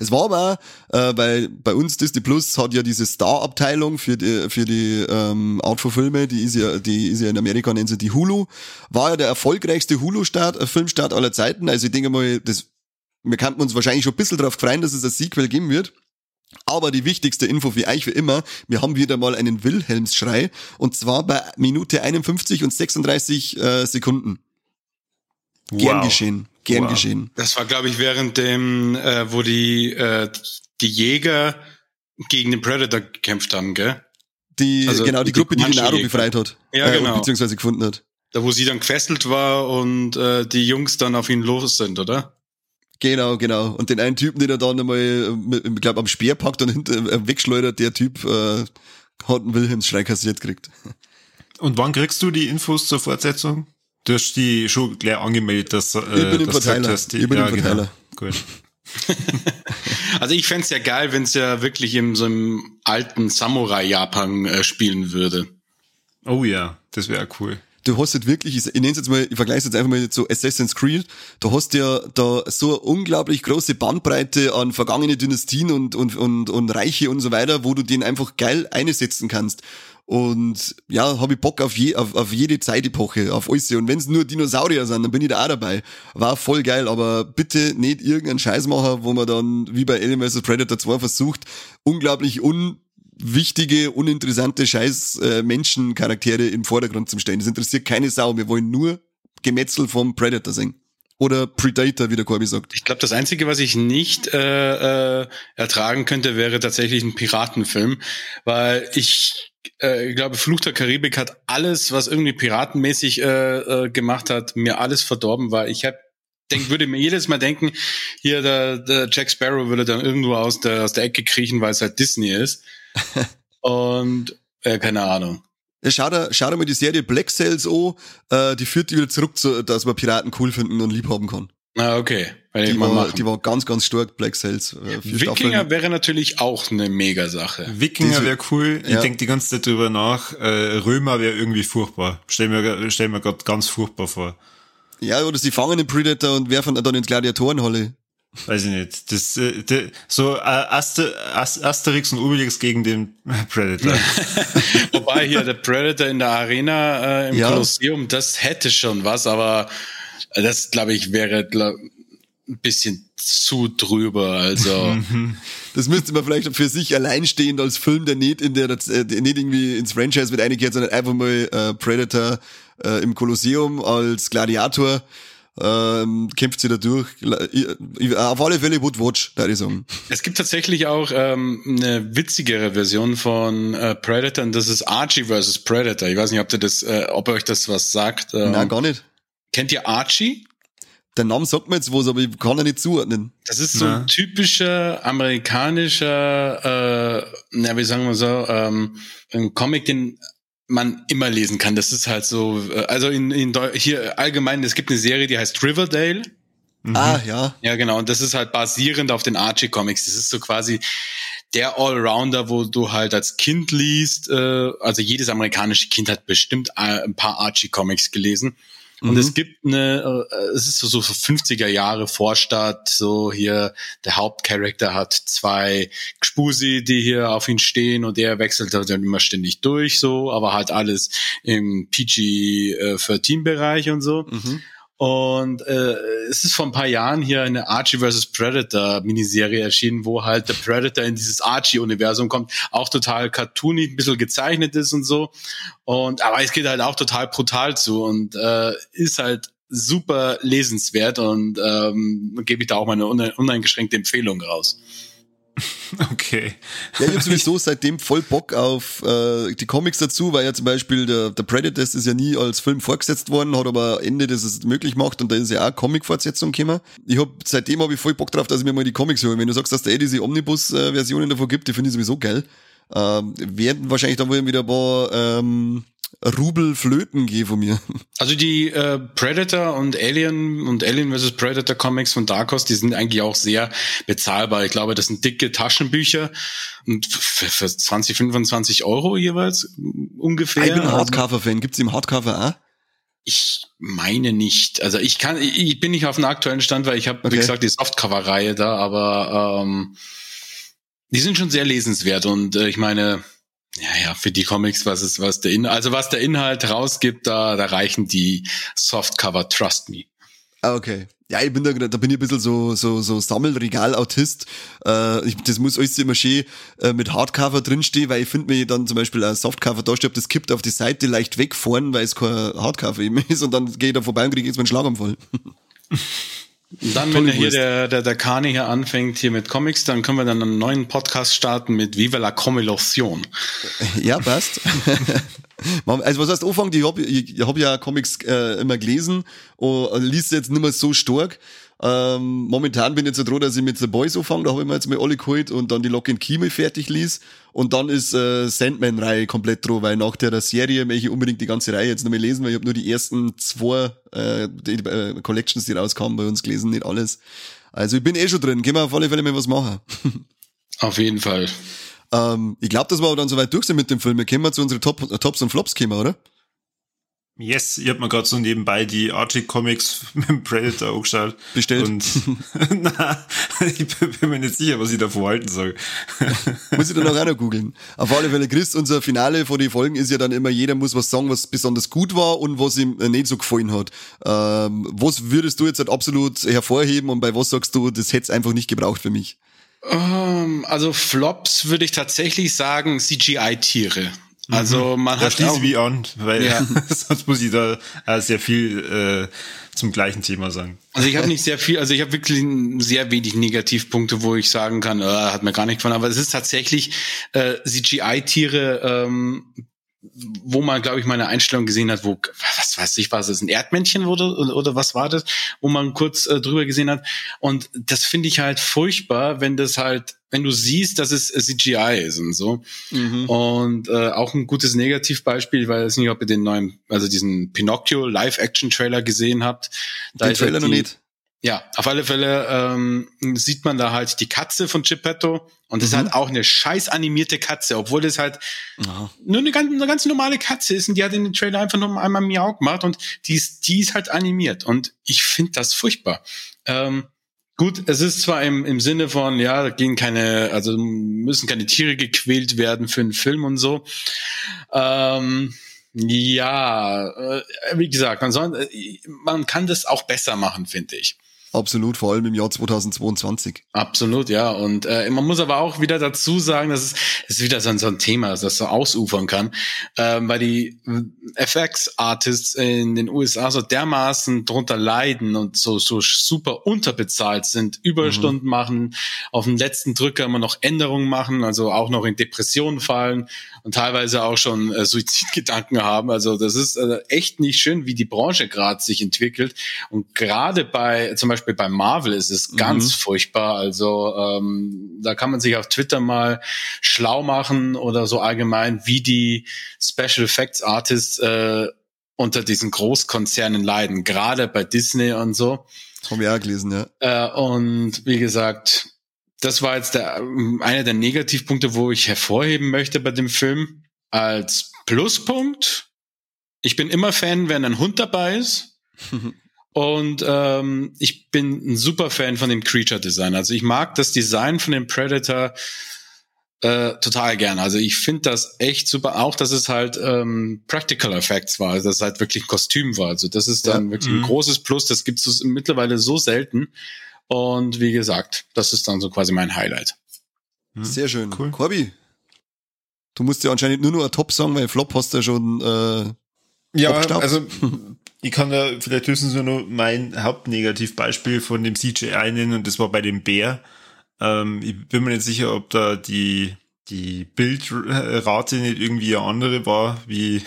Es war aber, äh, bei, bei uns Disney Plus hat ja diese Star-Abteilung für die, für die ähm, Art von Filme, die ist ja, die ist ja in Amerika, nennen sie die Hulu, war ja der erfolgreichste Hulu-Start, äh, Filmstart aller Zeiten. Also ich denke mal, das, wir kannten uns wahrscheinlich schon ein bisschen darauf freuen, dass es ein Sequel geben wird. Aber die wichtigste Info für euch wie immer, wir haben wieder mal einen Wilhelmsschrei und zwar bei Minute 51 und 36 äh, Sekunden. Wow. Gern geschehen. Gern wow. geschehen. Das war, glaube ich, während dem, äh, wo die, äh, die Jäger gegen den Predator gekämpft haben, gell? Die, also genau, die, die Gruppe, die die Naru befreit hat. Ja, äh, genau. Beziehungsweise gefunden hat. Da, wo sie dann gefesselt war und äh, die Jungs dann auf ihn los sind, oder? Genau, genau. Und den einen Typen, den er dann einmal, ich glaube, am Speer packt und hinter, äh, wegschleudert, der Typ äh, hat einen Wilhelmsschrei kassiert gekriegt. Und wann kriegst du die Infos zur Fortsetzung? Du hast die schon gleich angemeldet, dass äh, ich bin im Verteiler. Hast, ich bin ja, im Verteiler. Genau. Gut. also ich fände ja geil, wenn es ja wirklich in so einem alten Samurai-Japan äh, spielen würde. Oh ja, das wäre cool du hast halt wirklich, ich, ich nenne jetzt mal, ich vergleiche es jetzt einfach mal zu Assassin's Creed, du hast ja da so eine unglaublich große Bandbreite an vergangene Dynastien und, und, und, und Reiche und so weiter, wo du den einfach geil einsetzen kannst. Und ja, habe ich Bock auf, je, auf, auf jede Zeitepoche, auf alles. Und wenn es nur Dinosaurier sind, dann bin ich da auch dabei. War voll geil, aber bitte nicht irgendeinen Scheiß machen, wo man dann, wie bei Alien vs. Predator 2 versucht, unglaublich unwichtige, uninteressante Scheiß äh, im Vordergrund zu stellen. Das interessiert keine Sau. Wir wollen nur Gemetzel vom Predator sehen. Oder Predator, wie der Corby sagt. Ich glaube, das Einzige, was ich nicht äh, äh, ertragen könnte, wäre tatsächlich ein Piratenfilm, weil ich äh, ich glaube, Fluch der Karibik hat alles, was irgendwie piratenmäßig äh, äh, gemacht hat, mir alles verdorben, weil ich habe denk, würde mir jedes Mal denken, hier der, der Jack Sparrow würde dann irgendwo aus der, aus der Ecke kriechen, weil es halt Disney ist. Und äh, keine Ahnung. Ja, schau dir, schau dir mal die Serie Black Sails an, äh, die führt die wieder zurück, zu, dass man Piraten cool finden und lieb haben kann. Ah, okay. Die war, die war ganz, ganz stark, Black Sails. Äh, Wikinger Staffeln. wäre natürlich auch eine Mega-Sache. Wikinger wäre cool. Ich ja. denke die ganze Zeit drüber nach. Äh, Römer wäre irgendwie furchtbar. Stell mir, stell mir gerade ganz furchtbar vor. Ja, oder sie fangen den Predator und werfen dann ins Gladiatorenhalle. Weiß ich nicht. Das, äh, so äh, Aster, Asterix und Obelix gegen den Predator. Wobei hier der Predator in der Arena äh, im ja. Kolosseum, das hätte schon was, aber das glaube ich wäre glaub, ein bisschen zu drüber. Also das müsste man vielleicht für sich alleinstehend als Film, der nicht in der, der nicht irgendwie ins Franchise mit eingekehrt, sondern einfach mal äh, Predator äh, im Kolosseum als Gladiator ähm, kämpft sie da durch. Auf alle Fälle Wood Watch, da ich sagen. Es gibt tatsächlich auch ähm, eine witzigere Version von äh, Predator und das ist Archie vs. Predator. Ich weiß nicht, ob, ihr das, äh, ob euch das was sagt. Ähm, Nein, gar nicht. Kennt ihr Archie? Der Name sagt mir jetzt was, aber ich kann ihn nicht zuordnen. Das ist so ein typischer amerikanischer, äh, na, wie sagen wir so, ähm, ein Comic, den man immer lesen kann. Das ist halt so, äh, also in, in hier allgemein, es gibt eine Serie, die heißt Riverdale. Mhm. Ah, ja. Ja, genau. Und das ist halt basierend auf den Archie Comics. Das ist so quasi der Allrounder, wo du halt als Kind liest. Äh, also jedes amerikanische Kind hat bestimmt äh, ein paar Archie Comics gelesen. Und mhm. es gibt eine, äh, es ist so, so 50er Jahre Vorstadt, so hier, der Hauptcharakter hat zwei Gspusi, die hier auf ihn stehen und der wechselt halt dann immer ständig durch, so, aber halt alles im PG-13-Bereich äh, und so. Mhm. Und äh, es ist vor ein paar Jahren hier eine Archie vs. Predator Miniserie erschienen, wo halt der Predator in dieses Archie-Universum kommt, auch total cartoony, ein bisschen gezeichnet ist und so. Und aber es geht halt auch total brutal zu und äh, ist halt super lesenswert und ähm, gebe ich da auch mal eine uneingeschränkte Empfehlung raus. Okay. Ja, ich habe sowieso seitdem voll Bock auf äh, die Comics dazu, weil ja zum Beispiel der, der Predator ist ja nie als Film vorgesetzt worden, hat aber Ende, das es möglich macht und da ist ja auch Comic-Fortsetzung gekommen. Ich hab, seitdem habe ich voll Bock drauf, dass ich mir mal die Comics höre. Wenn du sagst, dass da eh diese Omnibus-Versionen davon gibt, die finde ich sowieso geil. Ähm, werden wahrscheinlich dann wohl wieder ein paar ähm, Rubel flöten gehe von mir. Also die äh, Predator und Alien und Alien vs. Predator Comics von Dark Horse, die sind eigentlich auch sehr bezahlbar. Ich glaube, das sind dicke Taschenbücher und für, für 20, 25 Euro jeweils ungefähr. Ich bin ein Hardcover-Fan. Gibt's im Hardcover auch? Ich meine nicht. Also ich kann, ich bin nicht auf dem aktuellen Stand, weil ich habe, okay. wie gesagt, die Softcover-Reihe da, aber ähm, die sind schon sehr lesenswert und äh, ich meine, ja, ja, für die Comics, was ist, was der Inhalt, also was der Inhalt rausgibt, da, da reichen die Softcover, trust me. Ah, okay. Ja, ich bin da, da bin ich ein bisschen so, so, so Sammelregal-Autist. Äh, ich, das muss alles immer schön äh, mit Hardcover drinstehen, weil ich finde, wenn ich dann zum Beispiel ein Softcover da stehe, das kippt auf die Seite leicht wegfahren, weil es kein Hardcover eben ist und dann gehe ich da vorbei und kriege jetzt meinen Schlaganfall. Und dann, wenn hier der, der, der Kani hier anfängt, hier mit Comics, dann können wir dann einen neuen Podcast starten mit Viva la Comilation. Ja, passt. also was heißt anfangen? Ich habe ich hab ja Comics äh, immer gelesen und liest jetzt nicht mehr so stark. Ähm, momentan bin ich jetzt so froh, dass ich mit The Boys anfange, da habe ich mir jetzt mal alle geholt und dann die Lock and Key fertig ließ und dann ist äh, Sandman-Reihe komplett dran, weil nach der Serie möchte ich unbedingt die ganze Reihe jetzt nochmal lesen, weil ich habe nur die ersten zwei äh, die, äh, Collections, die rauskamen bei uns gelesen, nicht alles. Also ich bin eh schon drin, gehen wir auf alle Fälle mal was machen. auf jeden Fall. Ähm, ich glaube, dass wir aber dann soweit durch sind mit dem Film. Wir kommen zu unseren Top, Tops und Flops kommen, oder? Yes, ich hab mir gerade so nebenbei die Archie Comics mit dem Predator angeschaut. Bestellt? Und na, ich bin mir nicht sicher, was ich davor halten soll. muss ich dann auch, auch noch googeln. Auf alle Fälle, Chris, unser Finale von den Folgen ist ja dann immer, jeder muss was sagen, was besonders gut war und was ihm nicht so gefallen hat. Ähm, was würdest du jetzt halt absolut hervorheben und bei was sagst du, das hätte es einfach nicht gebraucht für mich? Um, ähm, also Flops würde ich tatsächlich sagen CGI-Tiere. Also mhm. man da hat schließe auch, wie an, weil ja. sonst muss ich da äh, sehr viel äh, zum gleichen Thema sagen. Also ich habe nicht sehr viel, also ich habe wirklich sehr wenig Negativpunkte, wo ich sagen kann, äh, hat mir gar nicht gefallen. Aber es ist tatsächlich äh, CGI-Tiere ähm, wo man, glaube ich, meine Einstellung gesehen hat, wo, was weiß ich, war es ein Erdmännchen oder, oder was war das, wo man kurz äh, drüber gesehen hat. Und das finde ich halt furchtbar, wenn das halt, wenn du siehst, dass es CGI ist und so. Mhm. Und äh, auch ein gutes Negativbeispiel, ich weiß nicht, ob ihr den neuen, also diesen Pinocchio Live-Action-Trailer gesehen habt. Da den Trailer noch nicht. Ja, auf alle Fälle ähm, sieht man da halt die Katze von Geppetto und das mhm. ist halt auch eine scheiß animierte Katze, obwohl das halt Aha. nur eine ganz, eine ganz normale Katze ist und die hat in den Trailer einfach nur einmal Miau gemacht und die ist, die ist halt animiert und ich finde das furchtbar. Ähm, gut, es ist zwar im, im Sinne von, ja, gehen keine, also müssen keine Tiere gequält werden für einen Film und so. Ähm, ja, äh, wie gesagt, man soll, äh, man kann das auch besser machen, finde ich. Absolut, vor allem im Jahr 2022. Absolut, ja. Und äh, man muss aber auch wieder dazu sagen, dass es, es ist wieder so ein, so ein Thema, das so ausufern kann, ähm, weil die FX-Artists in den USA so dermaßen drunter leiden und so, so super unterbezahlt sind, Überstunden mhm. machen, auf den letzten Drücker immer noch Änderungen machen, also auch noch in Depressionen fallen und teilweise auch schon äh, Suizidgedanken haben. Also das ist äh, echt nicht schön, wie die Branche gerade sich entwickelt. Und gerade bei zum Beispiel bei Marvel ist es ganz mhm. furchtbar. Also ähm, da kann man sich auf Twitter mal schlau machen oder so allgemein, wie die Special Effects Artists äh, unter diesen Großkonzernen leiden, gerade bei Disney und so. Haben wir auch gelesen, ja. Äh, und wie gesagt, das war jetzt der, einer der Negativpunkte, wo ich hervorheben möchte bei dem Film. Als Pluspunkt, ich bin immer Fan, wenn ein Hund dabei ist. Und ähm, ich bin ein super Fan von dem Creature Design. Also ich mag das Design von dem Predator Äh, total gern. Also ich finde das echt super. Auch, dass es halt ähm, Practical Effects war, also dass es halt wirklich ein Kostüm war. Also das ist dann ja. wirklich mhm. ein großes Plus. Das gibt es mittlerweile so selten. Und wie gesagt, das ist dann so quasi mein Highlight. Mhm. Sehr schön. Cool. Corby, du musst ja anscheinend nur noch ein Top sagen, weil Flop hast du ja schon äh, Ja, abgestaubt. also ich kann da vielleicht höchstens nur noch mein Hauptnegativbeispiel von dem CGI nennen und das war bei dem Bär. Ähm, ich bin mir nicht sicher, ob da die, die Bildrate nicht irgendwie eine andere war wie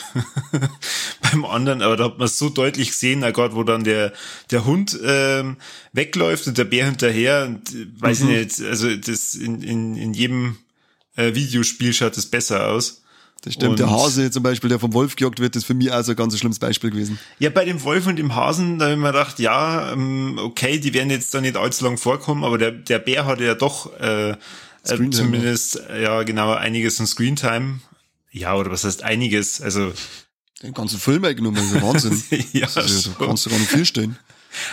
beim anderen, aber da hat man so deutlich gesehen, oh Gott, wo dann der, der Hund ähm, wegläuft und der Bär hinterher und äh, weiß mhm. ich nicht, also das in, in, in jedem äh, Videospiel schaut das besser aus. Das stimmt. Und der Hase zum Beispiel, der vom Wolf gejagt wird, ist für mich also ein ganz schlimmes Beispiel gewesen. Ja, bei dem Wolf und dem Hasen, da habe ich mir gedacht, ja, ähm, okay, die werden jetzt da nicht allzu lang vorkommen, aber der, der Bär hatte ja doch äh, äh zumindest, ja genau, einiges an Screentime. Ja, oder was heißt einiges? Also den ganzen Film eingenommen, also Wahnsinn. ja, also, da kannst du gar nicht viel stehen.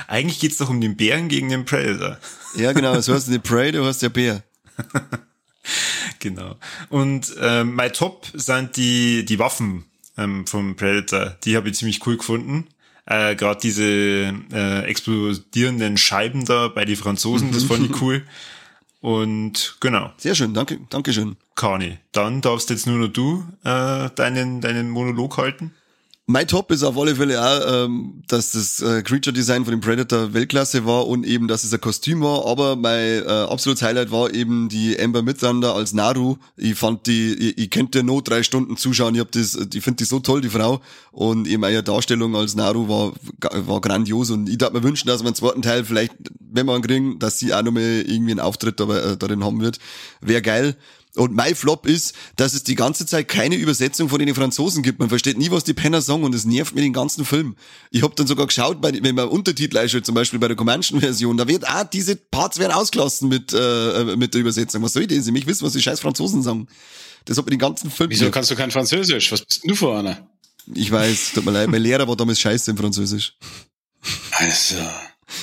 Eigentlich geht's doch um den Bären gegen den Predator. ja, genau, das heißt nicht Predator, heißt der Bär. genau. Und äh, mein Top sind die, die Waffen ähm, vom Predator. Die habe ich ziemlich cool gefunden. Äh, Gerade diese äh, explodierenden Scheiben da bei den Franzosen, das fand ich cool. Und genau. Sehr schön, danke, danke schön. Kani, dann darfst jetzt nur noch du äh, deinen, deinen Monolog halten. Mein Top ist auf alle Fälle auch, ähm, dass das äh, Creature Design von dem Predator Weltklasse war und eben, dass es ein Kostüm war. Aber mein äh, absolutes Highlight war eben die Amber Midthunder als Naru. Ich fand die, ich, ich könnte nur drei Stunden zuschauen. Ich hab das, ich finde die so toll, die Frau. Und eben ihre Darstellung als Naru war, war grandios. Und ich darf mir wünschen, dass wir einen zweiten Teil vielleicht, wenn wir einen kriegen, dass sie auch nochmal irgendwie einen Auftritt äh, darin haben wird. Wäre geil. Und mein Flop ist, dass es die ganze Zeit keine Übersetzung von den Franzosen gibt. Man versteht nie, was die Penner sagen und es nervt mir den ganzen Film. Ich habe dann sogar geschaut, bei, wenn man Untertitel einschaut, zum Beispiel bei der Comanchen-Version, da wird ah, diese Parts werden ausgelassen mit, äh, mit der Übersetzung. Was soll ich denn? Sie mich wissen, was die scheiß Franzosen sagen. Das hat mir den ganzen Film. Wieso kannst du kein Französisch? Was bist du für einer? Ich weiß, tut mir leid, mein Lehrer war damals scheiße im Französisch. Also.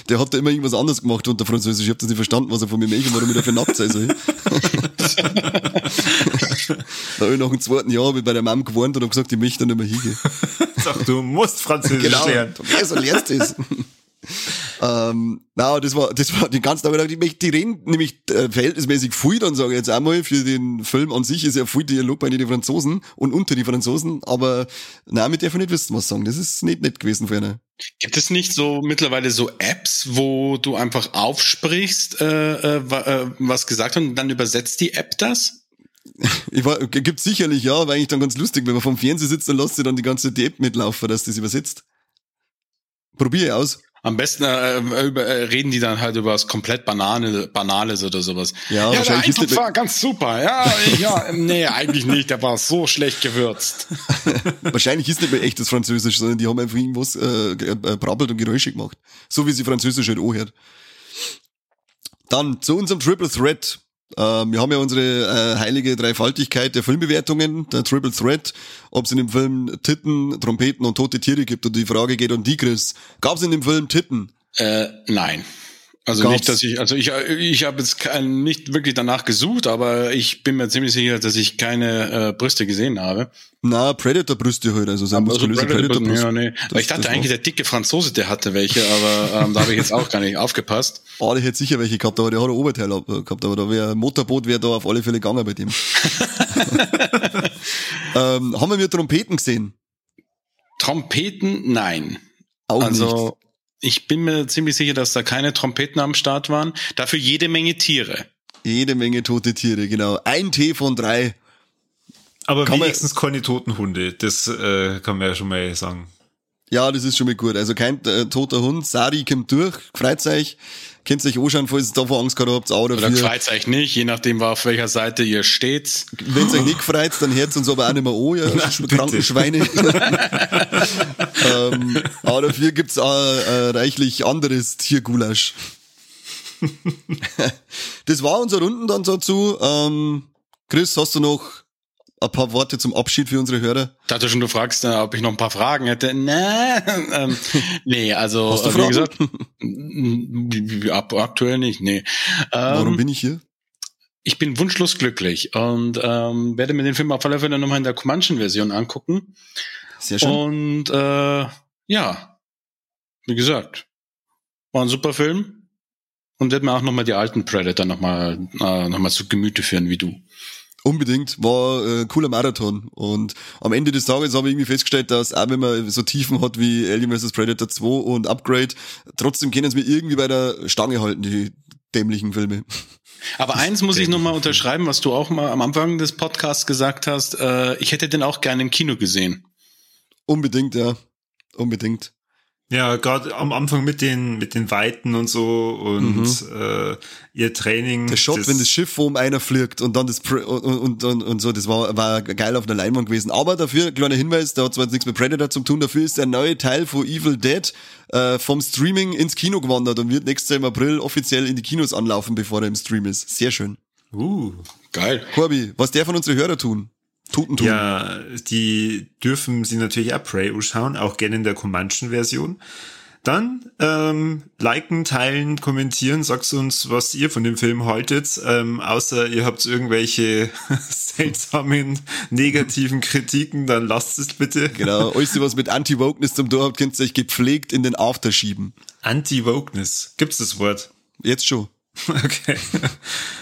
Der hat da immer irgendwas anderes gemacht unter Französisch. Ich habe das nicht verstanden, was er von mir möchte und warum ich dafür nackt sein soll. da habe ich nach dem zweiten Jahr bei der Mom gewarnt und habe gesagt, ich möchte nicht mehr hingehen. Sag, du musst Französisch genau, lernen. Ja, so lernst du es. Ähm, na, das war, das war die ganze Tag, die, die reden nämlich äh, verhältnismäßig viel, dann sage ich jetzt einmal, für den Film an sich ist ja viel Dialog bei den Franzosen und unter die Franzosen, aber nein, mit dürfen nicht wissen, was sagen. Das ist nicht nett gewesen für eine. Gibt es nicht so mittlerweile so Apps, wo du einfach aufsprichst, äh, äh, äh was gesagt hat und dann übersetzt die App das? Ich war, gibt sicherlich, ja, aber eigentlich dann ganz lustig, wenn man vom Fernseher sitzt, dann lässt sie dann die ganze die App mitlaufen, dass das übersetzt. Probiere aus. Am besten äh, über, äh, reden die dann halt über was komplett Banane, Banales oder sowas. Ja, ja der Eintopf war ganz super. Ja, ja, nee, eigentlich nicht. Der war so schlecht gewürzt. wahrscheinlich ist nicht mehr echtes Französisch, sondern die haben einfach irgendwas äh, äh, brabbelt und Geräusche gemacht. So wie sie Französisch halt auch hört. Dann zu unserem Triple Threat. Ähm, wir haben ja unsere äh, heilige Dreifaltigkeit der Filmbewertungen, der Triple Threat, ob es in dem Film Titten, Trompeten und tote Tiere gibt. Und die Frage geht an die, Chris. Gab es in dem Film Titten? Äh, nein. Also Gab's? nicht, dass ich, also ich, ich habe jetzt kein, nicht wirklich danach gesucht, aber ich bin mir ziemlich sicher, dass ich keine äh, Brüste gesehen habe. Na, Predator-Brüste halt, also sehr muskulöse Predator-Brüste. Ja, nee. Aber ich dachte eigentlich, der dicke Franzose, der hatte welche, aber ähm, da habe ich jetzt auch gar nicht aufgepasst. Oh, der hätte sicher welche gehabt, aber der hat ein Oberteil gehabt, aber da wäre Motorboot wäre da auf alle Fälle gegangen bei dem. ähm, haben wir mir Trompeten gesehen? Trompeten? Nein. Auch also, nicht. Ich bin mir ziemlich sicher, dass da keine Trompeten am Start waren. Dafür jede Menge Tiere. Jede Menge tote Tiere, genau. Ein Tee von drei. Aber kann wenigstens man, keine toten Hunde. Das äh, kann man ja schon mal sagen. Ja, das ist schon mal gut. Also kein äh, toter Hund. Sari kommt durch, freut euch. Könnt euch anschauen, falls ihr davor Angst gehabt habt, auch dafür. Oder freut euch nicht, je nachdem, auf welcher Seite ihr steht. Wenn es euch nicht freut, dann hört uns aber auch nicht mehr an, ja, kranken Schweine. ähm, aber dafür gibt's auch äh, reichlich anderes Tiergulasch. das war unser Runden dann dazu. Ähm, Chris, hast du noch ein paar Worte zum Abschied für unsere Hörer? Ich dachte schon, du fragst, äh, ob ich noch ein paar Fragen hätte. Nee, ähm, nee also Hast du Fragen? wie gesagt, aktuell nicht, nee. Ähm, Warum bin ich hier? ich bin wunschlos glücklich und ähm, werde mir den Film auf alle Fälle nochmal in der Comanchen-Version angucken. Sehr schön. Und äh, ja, wie gesagt, war ein super Film und werde mir auch nochmal die alten Predator nochmal äh, noch zu Gemüte führen wie du. Unbedingt, war äh, cooler Marathon. Und am Ende des Tages habe ich irgendwie festgestellt, dass auch wenn man so Tiefen hat wie Alien vs. Predator 2 und Upgrade, trotzdem können es mir irgendwie bei der Stange halten, die dämlichen Filme. Aber eins muss ich nochmal unterschreiben, was du auch mal am Anfang des Podcasts gesagt hast. Äh, ich hätte den auch gerne im Kino gesehen. Unbedingt, ja. Unbedingt. Ja, gerade am Anfang mit den mit den Weiten und so und mhm. äh, ihr Training. Der Shot, das wenn das Schiff um einer fliegt und dann das und, und, und, und so, das war, war geil auf der Leinwand gewesen. Aber dafür, kleiner Hinweis, da hat zwar jetzt nichts mit Predator zu tun, dafür ist der neue Teil von Evil Dead äh, vom Streaming ins Kino gewandert und wird nächstes Jahr im April offiziell in die Kinos anlaufen, bevor er im Stream ist. Sehr schön. Uh, geil. Corby, was der von unsere Hörer tun? Tuten tun. Ja, die dürfen sie natürlich auch Prey anschauen, auch gerne in der Comanchen-Version. Dann ähm, liken, teilen, kommentieren, sagt uns, was ihr von dem Film haltet. Ähm, außer ihr habt irgendwelche seltsamen negativen Kritiken, dann lasst es bitte. Genau, alles was mit Anti-Wokeness zum Tor habt, könnt ihr euch gepflegt in den After schieben. Anti-Wokeness, gibt's das Wort? Jetzt schon. Okay.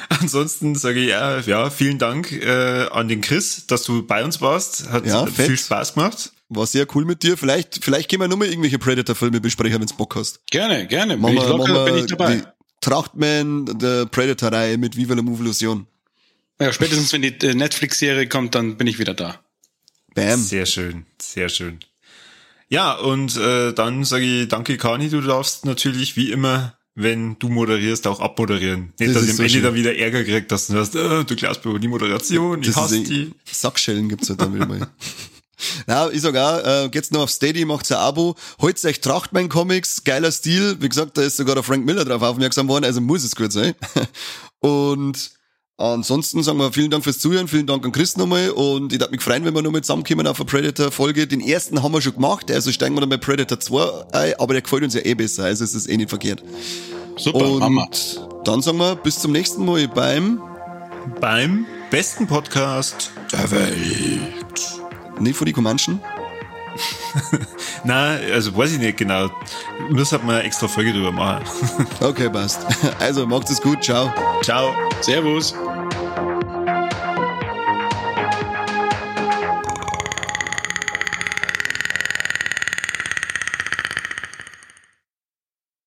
Ansonsten sage ich ja, ja vielen Dank äh, an den Chris, dass du bei uns warst. Hat ja, viel Spaß gemacht. War sehr cool mit dir. Vielleicht, vielleicht können wir nochmal irgendwelche Predator-Filme besprechen, wenn du Bock hast. Gerne, gerne. Bin ich locker, bin ich dabei. Die Trachtman der Predator-Reihe mit Viva la Movolution. Ja, spätestens wenn die äh, Netflix-Serie kommt, dann bin ich wieder da. Bam. Sehr schön, sehr schön. Ja, und äh, dann sage ich danke, Kani. Du darfst natürlich wie immer wenn du moderierst, auch abmoderieren. Nicht, das dass ich am Ende dann wieder Ärger kriegt, dass du hast, äh, du glaubst über die Moderation, ich das hasse die. Sackschellen gibt's halt dann wieder mal. Na, ich sag auch, äh, geht's noch auf Steady, macht's ein Abo, holt's euch Trachtmann Comics, geiler Stil, wie gesagt, da ist sogar der Frank Miller drauf aufmerksam worden, also muss es gut sein. Und Ansonsten sagen wir vielen Dank fürs Zuhören, vielen Dank an Chris nochmal und ich darf mich freuen, wenn wir nochmal zusammenkommen auf eine Predator-Folge. Den ersten haben wir schon gemacht, also steigen wir dann bei Predator 2 ein, aber der gefällt uns ja eh besser, also ist es eh nicht verkehrt. Super, und Hammer. dann sagen wir bis zum nächsten Mal beim beim besten Podcast der Welt. Nicht vor die Comanchen? Na, also weiß ich nicht genau. Muss halt mal eine extra Folge drüber machen. okay, passt. Also macht es gut. Ciao. Ciao. Servus.